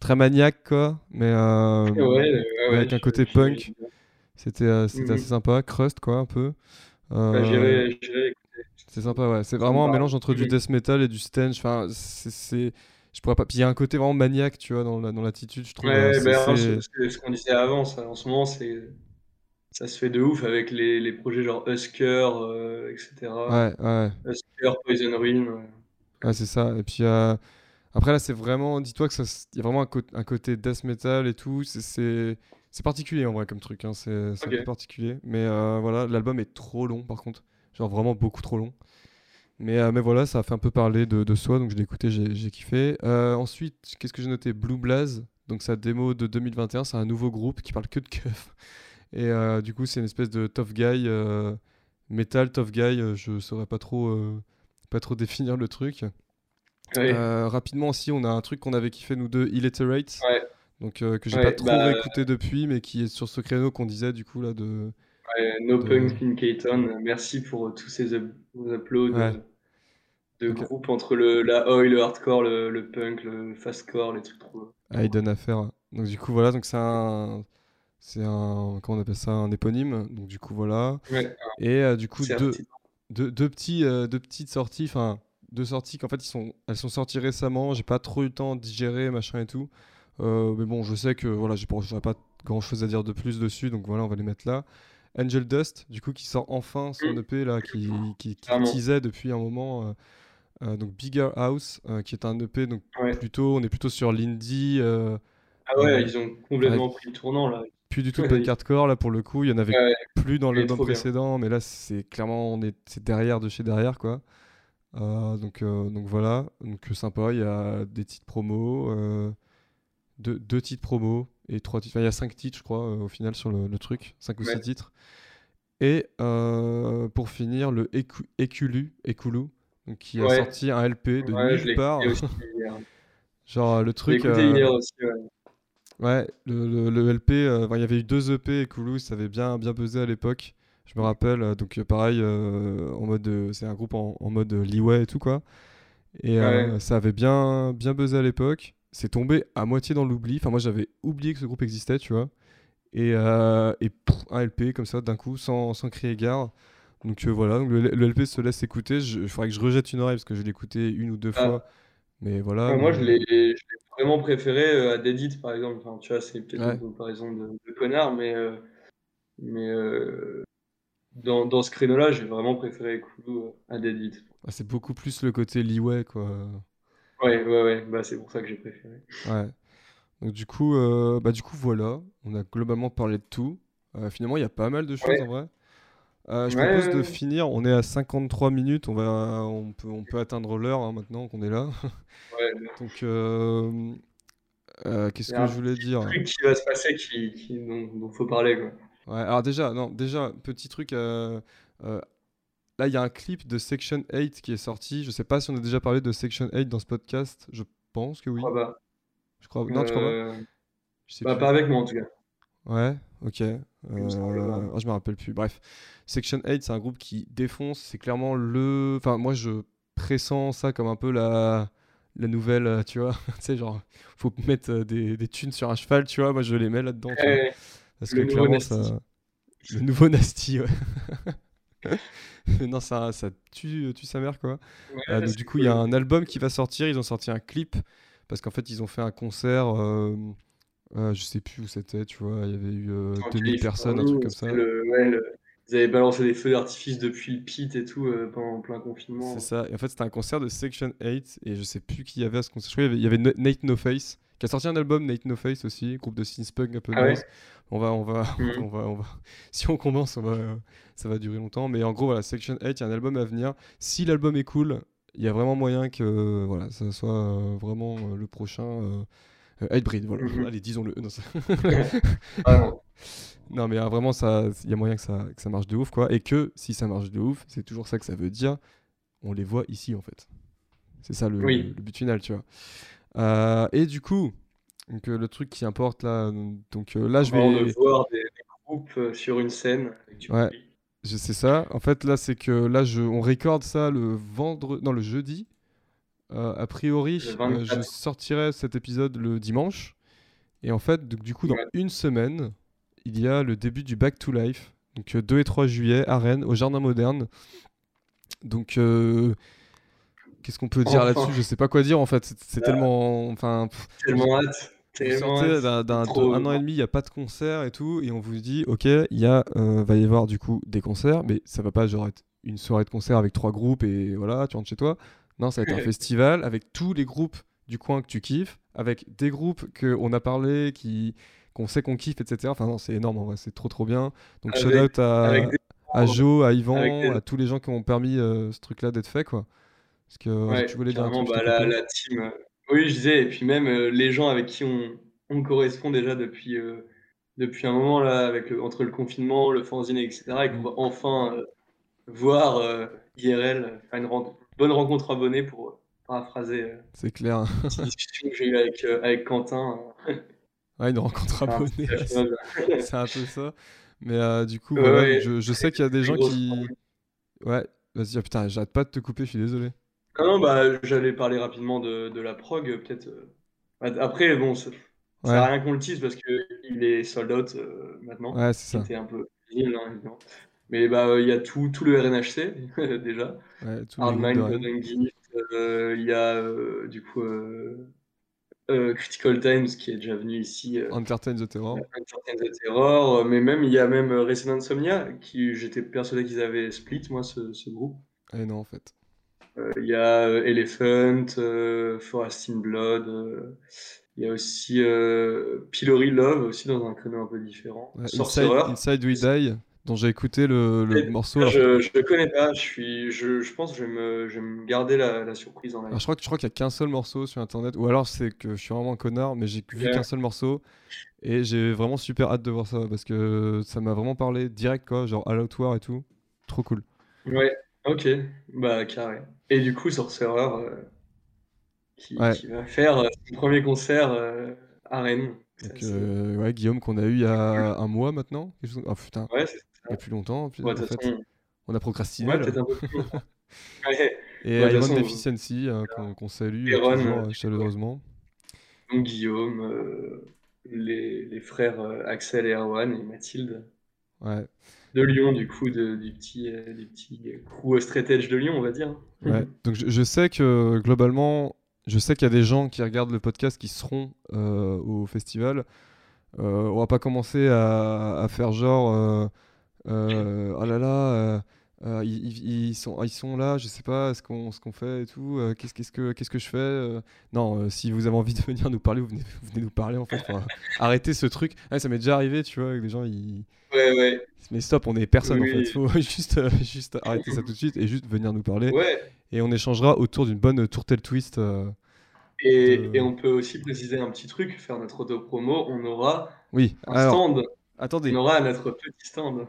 très maniaque, quoi. Mais euh, Ouais, ouais, ouais, avec un côté punk. c'était Mhm. assez sympa. Crust, quoi, un peu. Bah, c'est sympa, ouais. C'est vraiment me un parle. mélange entre du death metal et du stench. Enfin, c'est-. Je pourrais pas. Puis il y a un côté vraiment maniaque, tu vois, dans la- dans l'attitude, je trouve. Ouais, c'est- hein, c'est- ce, qu'on disait avant, ça, en ce moment, c'est, ça se fait de ouf avec les, les projets genre Husker, euh, etc. Ouais, ouais. Husker, Poison Ruin. ouais. Ouais, c'est ça. Et puis euh, après là, c'est vraiment, dis-toi que ça, s- il y a vraiment un, côté death metal et tout. C'est- particulier en vrai comme truc. hein. C'est un peu particulier. Mais euh, voilà, l'album est trop long par contre, genre vraiment beaucoup trop long. Mais, mais voilà, ça a fait un peu parler de, de soi, donc je l'ai écouté, j'ai kiffé. Ensuite, qu'est-ce que j'ai noté? Blue Blaze, donc sa démo de 2021, c'est un nouveau groupe qui parle que de keuf. Et euh, du coup, c'est une espèce de tough guy, euh, metal tough guy, euh, je saurais pas trop, euh, pas trop définir le truc. Rapidement aussi, on a un truc qu'on avait kiffé nous deux, Illiterate. Ouais. Donc que j'ai Ouais, pas trop bah, réécouté depuis, mais qui est sur ce créneau qu'on disait du coup là de. Ouais, no de- Punk in Caton, merci pour tous ces up- uploads de Ok. groupes entre le, la oi, le hardcore, le, le punk, le fastcore, les trucs trop. Hayden Affair. Donc du coup voilà, donc c'est un, c'est un, comment on appelle ça, un éponyme. Donc du coup voilà. Ouais, Et euh, du coup deux, petit- deux, deux petits, euh, deux petites sorties, enfin deux sorties qu'en fait ils sont, elles sont sorties récemment. J'ai pas trop eu le temps de digérer machin et tout. Euh, mais bon, je sais que voilà, j'ai pas, grand chose à dire de plus dessus, donc voilà, on va les mettre là. Angel Dust, du coup, qui sort enfin son Mm. EP là, qui, qui, qui teasait depuis un moment. euh, donc Bigger House, qui est un EP, donc Ouais. plutôt, on est plutôt sur l'indie, Ah ouais, euh, ils ont complètement pris le tournant là. Plus du tout de punk hardcore là pour le coup. Il y en avait Ouais, plus dans l'album trop bien. précédent, mais là c'est clairement on est c'est derrière de chez derrière quoi. Euh, donc euh, donc voilà, donc euh, sympa. Il y a des titres promos, euh, deux, deux titres promos et trois titres. Enfin, il y a cinq titres je crois au final sur le, le truc, cinq ou six titres. Et pour finir le Eku- Ekulu, Ekulu, donc qui a Ouais. sorti un LP de nulle part. aussi. Genre le truc. écouté hier aussi, ouais. Le, le- le LP, euh, il y avait eu deux EP et Koulou, ça avait bien, bien buzzé à l'époque. Je me rappelle, euh, donc euh, pareil, euh, en mode, c'est un groupe en, en mode leeway et tout quoi. Et Ouais. ça avait bien, bien buzzé à l'époque. C'est tombé à moitié dans l'oubli. Enfin, moi j'avais oublié que ce groupe existait, tu vois. Et, et pff, un LP comme ça d'un coup, sans, sans crier gare. Donc euh, voilà, donc le, le LP se laisse écouter. Je- Il faudrait que je rejette une oreille parce que je l'ai écouté une ou deux Ah. fois. Mais voilà. Ouais, moi, je l'ai vraiment préféré euh, à Dead It, par exemple. Enfin, tu vois, c'est peut-être Ouais. une comparaison de, de connard, mais, euh, mais euh, dans, dans ce créneau-là, j'ai vraiment préféré Kulu euh, à Dead It. Ah, c'est beaucoup plus le côté leeway quoi. Ouais, ouais, ouais, bah, c'est pour ça que j'ai préféré. Ouais. Donc du coup, euh, bah du coup voilà, on a globalement parlé de tout. Finalement, il y a pas mal de choses Ouais. en vrai. Euh, je Ouais, propose ouais, de finir. On est à 53 minutes. On va, on peut, on peut atteindre l'heure hein, maintenant qu'on est là. Donc, euh, euh, qu'est-ce que je voulais dire? un truc qui va se passer qui, qui, dont, dont faut parler, quoi. Alors déjà, non, déjà petit truc. là, il y a un clip de Section 8 qui est sorti. Je sais pas si on a déjà parlé de Section 8 dans ce podcast. Je pense que oui. Je crois pas. Je crois. Non, tu crois pas? Je sais bah, pas avec moi, en tout cas. Ouais, ok. Euh, ah, je me rappelle plus. Bref, Section 8, c'est un groupe qui défonce. C'est clairement le. Enfin, moi, je pressens ça comme un peu la, la nouvelle, euh, tu vois. tu sais, genre, faut mettre euh, des, des thunes sur un cheval, tu vois. Moi, je les mets là-dedans. Ouais, Parce que clairement, Nasty. ça. Le nouveau Nasty, ouais. Non, ça, ça tue, tue sa mère, quoi. ouais, Euh, donc du coup, il y a un album qui va sortir. Ils ont sorti un clip parce qu'en fait, ils ont fait un concert. euh, euh, je sais plus où c'était, tu vois. Il y avait eu euh, En 2000 personnes, un truc comme ça. Le- ouais, le- Ils avaient balancé des feux d'artifice depuis le pit et tout euh, pendant plein confinement. C'est ça. Et en fait, c'était un concert de Section 8 et je sais plus qui y avait à ce concert. Je crois qu'il y avait, il y avait No- Nate No Face qui a sorti un album Nate No Face aussi, groupe de synth-punk un peu Ah ouais. On va, on va, Mhm. on va, on va. Si on commence, on va, euh, ça va durer longtemps. Mais en gros, voilà, Section 8, il y a un album à venir. Si l'album est cool, il y a vraiment moyen que, voilà, ça soit euh, vraiment euh, le prochain. Euh, Hatebreed, voilà. Mhm. Allez, disons-le. Non, ça- Ah non. non, mais euh, vraiment, il y a moyen que ça, que ça marche de ouf, quoi. Et que si ça marche de ouf, c'est toujours ça que ça veut dire. On les voit ici, en fait. C'est ça le, Oui. le but final, tu vois. Euh, et du coup, donc, euh, le truc qui importe là, donc là, je Avant de vais. voir des, des groupes sur une scène Ouais. sais ça. En fait, là, c'est que là, je, on recorde ça le vendredi, non, le jeudi. Euh, a priori, euh, je 24. sortirai cet épisode le dimanche. Et en fait, donc, du coup, dans Ouais. une semaine, il y a le début du Back to Life. Donc, euh, 2 et 3 juillet à Rennes, au Jardin Moderne. Donc, euh, qu'est-ce qu'on peut dire Enfin. là-dessus? Je sais pas quoi dire en fait. C'est tellement. Enfin, pff, Tellement hâte. d'un, an et demi, il n'y a pas de concert et tout, et on vous dit, ok, il y a, euh, va y avoir du coup des concerts, mais ça va pas genre être une soirée de concert avec trois groupes et voilà, tu rentres chez toi. Non, ça va être un festival avec tous les groupes du coin que tu kiffes, avec des groupes qu'on a parlé, qui qu'on sait qu'on kiffe, etc. Enfin non, c'est énorme en vrai, c'est trop trop bien. Donc Avec- shout out à, des- à Joe, à Yvan, des- à tous les gens qui ont permis euh, ce truc-là d'être fait, quoi. Parce que Ouais, tu voulais dire un truc, bah, la, team. euh, Oui, je disais, et puis même euh, les gens avec qui on, on correspond déjà depuis, euh, depuis un moment, là, avec le- entre le confinement, le fanzine, etc., et qu'on va enfin voir IRL, faire une bonne rencontre abonnée pour paraphraser euh, C'est clair. une discussion que j'ai eue avec, euh, avec Quentin. euh, Ouais, une rencontre abonnée. mob. c'est un peu ça. Mais euh, du coup, Ouais, voilà, ouais. je, je sais qu'il y a des gens qui. Ouais, vas-y, ah, putain, j'arrête pas de te couper, je suis désolé. Non, non, bah, j'allais parler rapidement de, de la prog, peut-être. Après, bon, ça, Ouais. a rien qu'on le tease parce qu'il est sold out euh, maintenant. Ouais, c'est ça. C'était un peu hein. Mais bah, il y a tout, tout le RNHC, déjà. Ouais, tous les Hard groupes de Mind, Rennes. Golden Gift, euh, il y a euh, du coup euh, Critical Times qui est déjà venu ici, Entertain the Terror. Entertain the Terror, mais même il y a même Resident Insomnia, qui j'étais persuadé qu'ils avaient split, moi, ce, ce groupe. Eh non, en fait. Il y a Elephant, Forest in Blood, il y a aussi Pillory Love, aussi dans un créneau un peu différent. Ouais, Inside, Sorcerer. Inside We Die, dont j'ai écouté le, morceau. Alors, Je, le connais pas, je suis, je, je pense que je vais me, je vais me garder la, la surprise en alors, je crois je crois qu'il y a qu'un seul morceau sur internet, ou alors c'est que je suis vraiment un connard, mais j'ai vu qu'un seul morceau et j'ai vraiment super hâte de voir ça parce que ça m'a vraiment parlé direct quoi, genre All Out War et tout, trop cool. Ouais, ok, bah carré. Et du coup, Sorcerer, euh, qui, Ouais. qui va faire euh, son premier concert euh, à Rennes. Donc, euh, ouais, Guillaume qu'on a eu il y a un mois maintenant. Oh putain, Ouais, c'est il y a plus longtemps. puis, ouais, en fait, façon, on a procrastiné. ouais, là. peut-être un peu plus longtemps. Ouais, Et Ouais, Iron façon, Deficiency, euh, qu'on salue euh, toujours euh, euh, chaleureusement. donc Guillaume, euh, les, les frères euh, Axel et Erwan et Mathilde Ouais, de Lyon, du coup, de, du petit, euh, du petit crew straight edge de Lyon, on va dire. ouais. Donc je, je sais que globalement, je sais qu'il y a des gens qui regardent le podcast qui seront au festival. On va pas commencer à, à faire genre, euh, euh, oh là là, euh, euh, ils, sont, ils sont là, je sais pas ce qu'on qu'on fait et tout. euh, qu'est-ce qu'est-ce que que je fais euh. Non, si vous avez envie de venir nous parler, vous venez, vous venez nous parler en fait. Faut arrêter ce truc. Ouais, ça m'est déjà arrivé, tu vois, avec des gens ils Ouais, ouais, Mais stop, on est personne Oui. en fait. Faut juste, juste arrêter ça tout de suite et juste venir nous parler. ouais. Et on échangera autour d'une bonne tourtelle twist. Et, de- et on peut aussi préciser un petit truc, faire notre auto-promo, on aura Oui, un alors, stand, attendez. on aura notre petit stand.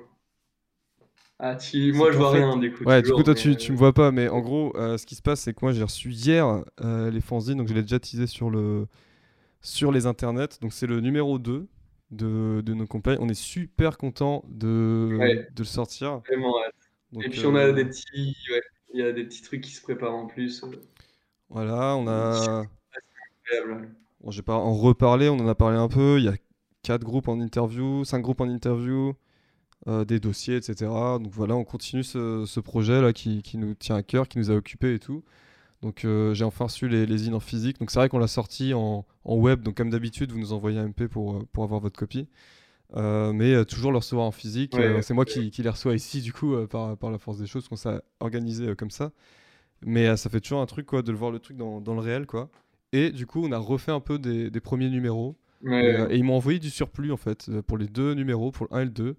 Ah, tu... moi je vois fait- rien du coup. Ouais, du coup, toi, mais, tu, tu me vois pas, mais en gros, euh, ce qui se passe, c'est que moi, j'ai reçu hier euh, les fanzines, donc je l'ai déjà teasé sur, le, sur les internets. Donc, c'est le numéro 2 de, de nos compagnes. On est super content de, Ouais. de le sortir. Vraiment. Donc, Et puis on a euh, des petits, ouais, il y a des petits trucs qui se préparent en plus. Voilà, on a. incroyable. Bon, je vais pas en reparler, on en a parlé un peu. Il y a quatre groupes en interview, cinq groupes en interview, des dossiers, etc. Donc voilà, on continue ce, ce projet là qui, qui nous tient à cœur, qui nous a occupés et tout. Donc euh, j'ai enfin reçu les, les zines en physique. Donc c'est vrai qu'on l'a sorti en, en web. Donc comme d'habitude, vous nous envoyez un MP pour, euh, pour avoir votre copie. Euh, mais euh, toujours le recevoir en physique. Ouais, Euh, ouais, c'est moi qui, qui les reçois ici du coup euh, par, par la force des choses qu'on s'est organisé euh, comme ça. Mais euh, ça fait toujours un truc quoi de le voir le truc dans, dans le réel quoi. Et du coup on a refait un peu des, des premiers numéros. Ouais, Et, euh, et ils m'ont envoyé du surplus en fait euh, pour les deux numéros, pour le 1 et le 2.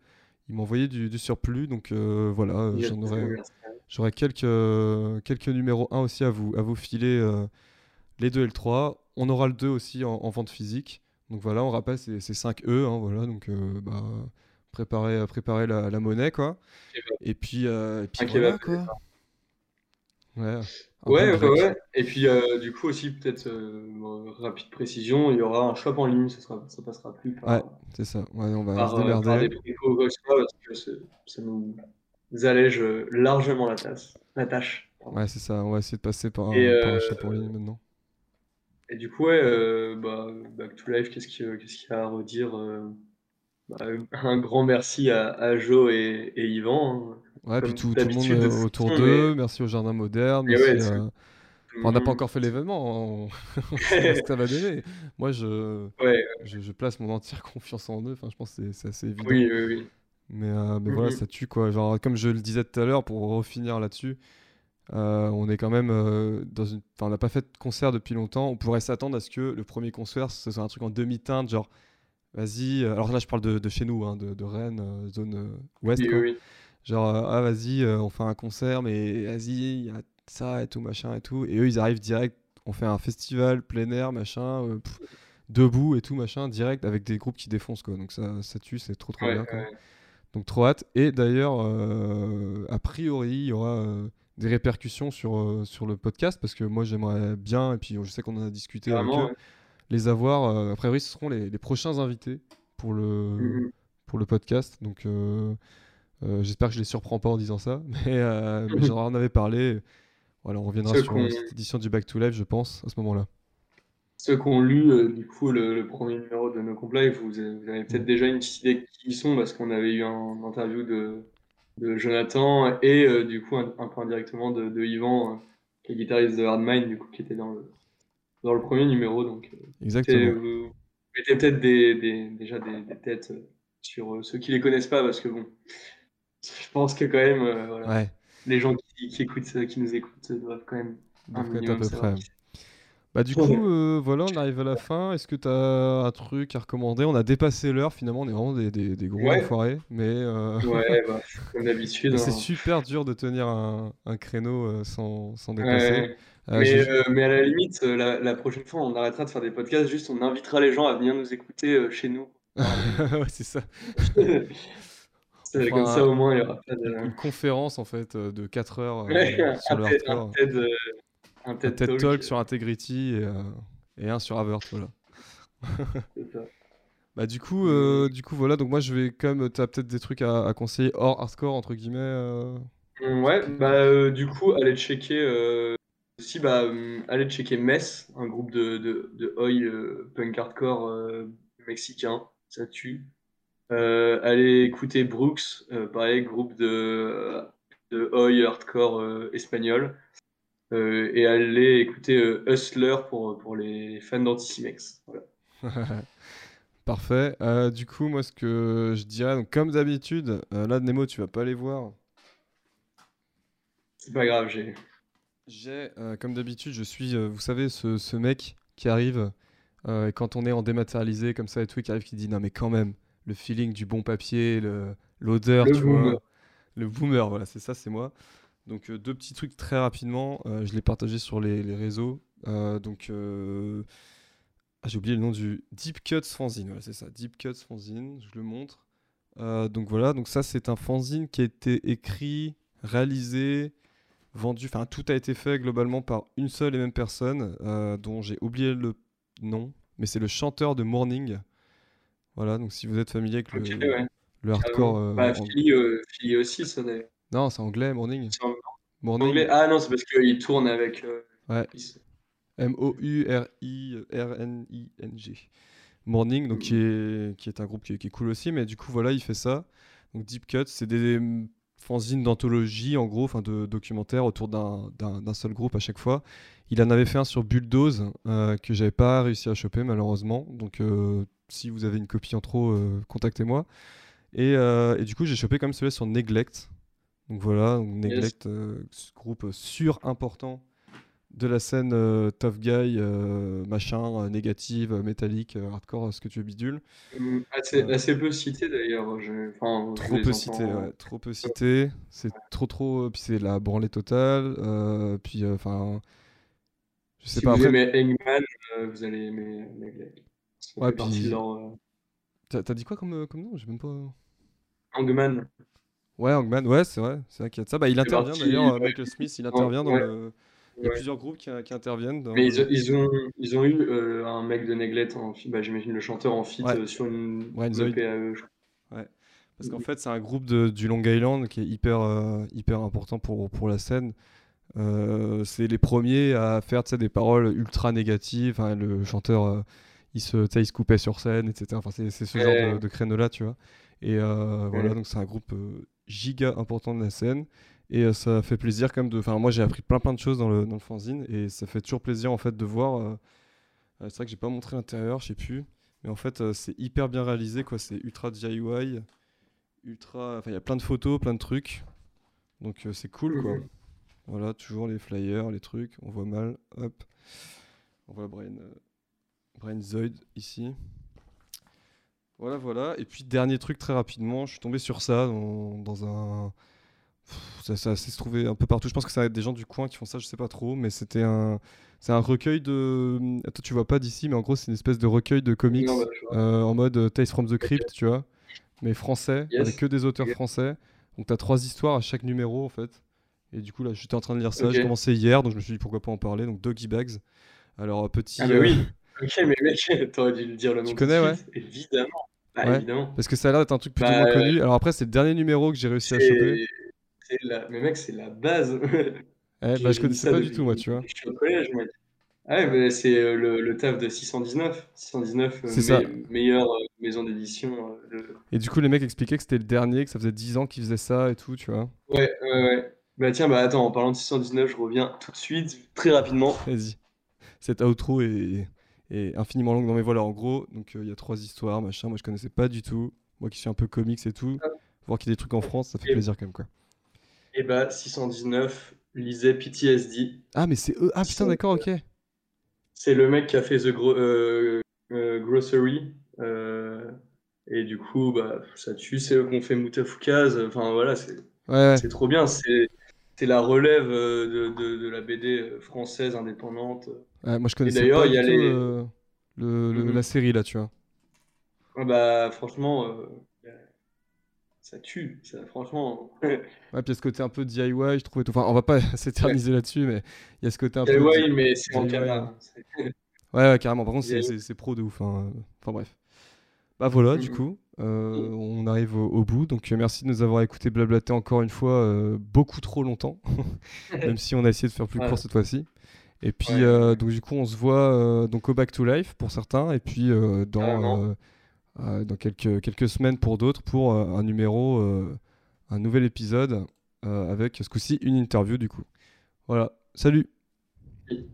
M'ont envoyé du, du surplus, donc euh, voilà, euh, il j'en des aurai, anniversaires. j'aurai quelques, euh, quelques numéros 1 aussi à vous, à vous filer, euh, les 2 et le 3. on aura le 2 aussi en, en vente physique. Donc voilà, on rappelle, c'est c'est 5 E. hein, voilà, donc euh, bah, préparer, préparer la, la monnaie, quoi. Et puis, et puis Un voilà, quoi. Ouais. Ouais, ouais. Et puis, euh, du coup, aussi, peut-être, euh, rapide précision, il y aura un shop en ligne, ça sera, ça passera plus par, Ouais, c'est ça. Ouais, on va par, se euh, par démerder. des que ce soit, parce que ça nous allège largement la, tasse, la tâche. pardon. Ouais, c'est ça. On va essayer de passer par un, par un shop en ligne maintenant. Et du coup, ouais, bah, Back to Life, qu'est-ce qu'il y a à redire bah, Un grand merci à, à Jo et, et Yvan. hein. Ouais, puis tout, tout le monde euh, autour d'eux. Merci au Jardin Moderne. Merci ouais, Enfin, on n'a pas encore fait l'événement. hein, On on sait ce que ça va donner. Moi, je, Ouais, je, je place mon entière confiance en eux. Enfin, je pense que c'est- assez évident. oui, oui, oui. Mais, euh, mais voilà, ça tue quoi. Genre, comme je le disais tout à l'heure, pour refinir là-dessus, euh, on est quand même euh, dans une. Enfin, on n'a pas fait de concert depuis longtemps. On pourrait s'attendre à ce que le premier concert, ce soit un truc en demi-teinte, genre, vas-y. euh, Alors là, je parle de, de chez nous, hein, de, de Rennes, euh, zone euh, ouest. Oui, quoi. oui, oui. Genre, euh, ah, vas-y, euh, on fait un concert, mais vas-y, il y a ça et tout, machin et tout. Et eux, ils arrivent direct, on fait un festival, plein air, machin, euh, pff, debout et tout, machin, direct, avec des groupes qui défoncent, quoi. Donc ça, ça tue, c'est trop, trop Ouais, bien, quoi. ouais. Donc trop hâte. Et d'ailleurs, euh, a priori, il y aura euh, des répercussions sur, sur le podcast, parce que moi, j'aimerais bien, et puis je sais qu'on en a discuté avec eux, ouais. les avoir. a priori, ce seront les, les prochains invités pour le, Mhm. pour le podcast. Donc, euh, j'espère que je les surprends pas en disant ça. Mais, euh, mais j'en en avais parlé. Voilà, on reviendra Ceux sur cette édition du Back to Life, je pense, à ce moment-là. Ceux qui ont lu euh, du coup le, le premier numéro de No Comply, vous, avez- peut-être Mm. déjà une petite idée de qui ils sont parce qu'on avait eu un interview de, de Jonathan et euh, du coup un, un peu indirectement de, de Yvan, qui est guitariste de Hardmine, du coup qui était dans le, dans le premier numéro. Donc Exactement. vous mettez peut-être des, des- déjà des, des têtes sur ceux qui les connaissent pas parce que bon, je pense que quand même euh, voilà, Ouais, les gens qui, qui écoutent, ça- qui nous écoutent euh, doivent quand même un à peu près. Bah, du coup, euh, voilà, on arrive à la fin. Est-ce que tu as un truc à recommander? On a dépassé l'heure, finalement, on est vraiment des, des, des gros Ouais. enfoirés. Mais, euh, Ouais, bah, comme d'habitude. mais c'est hein. super dur de tenir un, un créneau euh, sans, sans dépasser. Euh, mais, euh, à la limite, euh, la, la prochaine fois, on arrêtera de faire des podcasts, juste on invitera les gens à venir nous écouter euh, chez nous. ouais, c'est ça. Enfin, comme ça au moins, il n'y aura pas de. Une conférence, en fait, euh, de 4 heures euh, Ouais, sur un, le TED, un hardcore. TED, euh, un Un TED TED Talk, Talk sur Integrity et, euh, et un sur Avert, voilà. c'est ça. Bah du coup, euh, du coup voilà, donc moi je vais quand même, t'as peut-être des trucs à, à conseiller hors hardcore entre guillemets. euh, Hum, Ouais, bah euh, du coup, allez checker. euh, aussi, bah, hum, allez checker Mess, un groupe de, de, de oi euh, punk hardcore euh, mexicain, ça tue. Euh, allez écouter Brooks, euh, pareil, groupe de, de oi hardcore euh, espagnol. Et allez écouter Hustler pour, pour les fans d'Anticimex. Voilà. Parfait. Euh, du coup, moi ce que je dirais, donc comme d'habitude, euh, là Nemo, tu vas pas les voir. C'est pas grave, j'ai. J'ai, euh, comme d'habitude, je suis, vous savez, ce, ce mec qui arrive et quand on est en dématérialisé comme ça et tout, qui arrive, qui dit non mais quand même, le feeling du bon papier, l'odeur, tu boomer. vois, le boomer, voilà, c'est ça, c'est moi. Donc euh, deux petits trucs très rapidement, euh, je l'ai partagé sur les, les réseaux. Euh, donc ah, j'ai oublié le nom du Deep Cuts fanzine, voilà, c'est ça, Deep Cuts fanzine, je le montre. Donc voilà, donc ça c'est un fanzine qui a été écrit, réalisé, vendu, enfin tout a été fait globalement par une seule et même personne, dont j'ai oublié le nom, mais c'est le chanteur de Morning. Voilà, donc si vous êtes familier avec le, Ok, ouais. le hardcore... euh, Bah, Philly, euh, Philly aussi, ça d'ailleurs. Non, c'est anglais, Morning. Morning, anglais. Ah non, c'est parce qu'il tourne avec. euh, Ouais. M-O-U-R-I-R-N-I-N-G. Morning, donc qui est, qui est un groupe qui est, qui est cool aussi, mais du coup, voilà, il fait ça. Donc Deep Cut, c'est des fanzines d'anthologie, en gros, enfin de documentaires autour d'un seul groupe à chaque fois. Il en avait fait un sur Bulldoze, euh, que j'avais pas réussi à choper, malheureusement. Donc, euh, si vous avez une copie en trop, euh, contactez-moi. Et, euh, et du coup, j'ai chopé quand même celui sur Neglect. Donc voilà, donc Neglect, euh, groupe sur important de la scène tough guy, machin, négative, métallique, hardcore, ce que tu veux bidule. Assez, peu cité d'ailleurs. Enfin, Trop peu cité, ouais, trop peu cité. C'est trop trop, puis c'est la branlée totale. puis enfin, Je sais Si pas. vous Après, aimez Eggman, euh, vous allez aimer Neglect. Ouais, puis- euh, t'as dit quoi comme, euh, comme nom? J'ai même pas. Hangman. Ouais, Hangman, ouais, c'est vrai, c'est vrai qu'il y a de ça. Bah, il intervient d'ailleurs, euh, ouais. Michael Smith, il intervient dans Ouais. le. Il y a Ouais. plusieurs groupes qui, qui interviennent. Dans... Mais ils, ils ont, ils ont eu euh, un mec de Neglect, en, bah, j'imagine le chanteur en feat Ouais. sur une Ouais, eux, je crois. Parce qu'en fait, c'est un groupe de- du Long Island qui est hyper, euh, hyper important pour, pour la scène. Euh, c'est les premiers à faire des paroles ultra négatives. Enfin, le chanteur, il, se, il se coupait sur scène, etc. Enfin, c'est ce genre Ouais. de, de créneau-là, tu vois. Et euh, voilà, donc c'est un groupe euh, giga important de la scène. Et euh, ça fait plaisir quand même de... Enfin, moi, j'ai appris plein plein de choses dans le, dans le fanzine. Et ça fait toujours plaisir, en fait, de voir... c'est vrai que j'ai pas montré l'intérieur, je sais plus. Mais en fait, c'est hyper bien réalisé, quoi. C'est ultra DIY ultra. Enfin, il y a plein de photos, plein de trucs. Donc c'est cool quoi. Mhm. Voilà, toujours les flyers, les trucs. On voit mal. Hop. On voit Brian, Brian Zoid ici. Voilà, voilà. Et puis, dernier truc très rapidement, je suis tombé sur ça dans, dans un. Pff, Ça, ça, s'est trouvé un peu partout. Je pense que ça va être des gens du coin qui font ça, je sais pas trop. Mais c'était un. C'est un recueil de. Attends, tu vois pas d'ici, mais en gros, c'est une espèce de recueil de comics Non, bah, euh, en mode euh, Tales from the Crypt, tu vois, mais français, Yes. avec que des auteurs français. Donc t'as trois histoires à chaque numéro en fait. Et du coup là, j'étais en train de lire ça, j'ai commencé hier, donc je me suis dit pourquoi pas en parler. Donc Doggy Bags. Alors euh, petit. Ah, bah euh, oui. Ok, mais mec, t'aurais dû le dire le nom. Tu connais, suite. Évidemment. Bah, Ouais. évidemment. Parce que ça a l'air d'être un truc plus ou Bah, moins ouais. connu. Alors après, c'est le dernier numéro que j'ai réussi à choper. La... Mais mec, c'est la base. Eh, bah, je connaissais pas du tout moi, tu vois. Je suis au collège, moi. Ah ouais, mais c'est euh, le, le taf de 619. 619, euh, C'est ça. me- meilleure euh, maison d'édition. euh, Et du coup, les mecs expliquaient que c'était le dernier, que ça faisait 10 ans qu'ils faisaient ça et tout, tu vois. Ouais, ouais, ouais. Bah tiens, bah attends, en parlant de 619, je reviens tout de suite, très rapidement. Vas-y. Cette outro est, est infiniment longue. Non mais voilà, en gros, donc euh, il y a trois histoires, machin. Moi je connaissais pas du tout. Moi qui suis un peu comics et tout. Ah. Voir qu'il y a des trucs en France, ça fait Et- plaisir quand même quoi. Et bah 619, lisez PTSD. Ah mais c'est eux. Ah putain d'accord, ok. C'est le mec qui a fait The Gro- euh, euh, Grocery. et du coup, bah, ça tue. C'est eux qui ont fait Moutafoukaz. Enfin, voilà, c'est Ouais, ouais. c'est trop bien. C'est c'est la relève euh, de, de, de la BD française indépendante. Ouais, moi je connaissais d'ailleurs, il y a les- euh, le, Mhm. la série là, tu vois. Ah bah, franchement, euh, ça tue. Ça, franchement. Ouais, puis il y a ce côté un peu DIY, je trouvais tout. Enfin, on va pas s'éterniser là-dessus, mais il y a ce côté un peu. Eh ouais, di- mais c'est en DIY, canard. Ouais, ouais, carrément. Par contre, c'est- DIY. c'est c'est pro de ouf. hein. Enfin bref. Bah voilà, du Mhm. coup, euh, on arrive au, au bout. Donc euh, merci de nous avoir écouté blablater encore une fois euh, beaucoup trop longtemps, même si on a essayé de faire plus Ouais. court cette fois-ci. Et puis Ouais. euh, donc du coup, on se voit donc au Back to Life pour certains, et puis dans dans quelques quelques semaines pour d'autres pour un numéro, un nouvel épisode avec ce coup-ci une interview du coup. Voilà. Salut. Oui.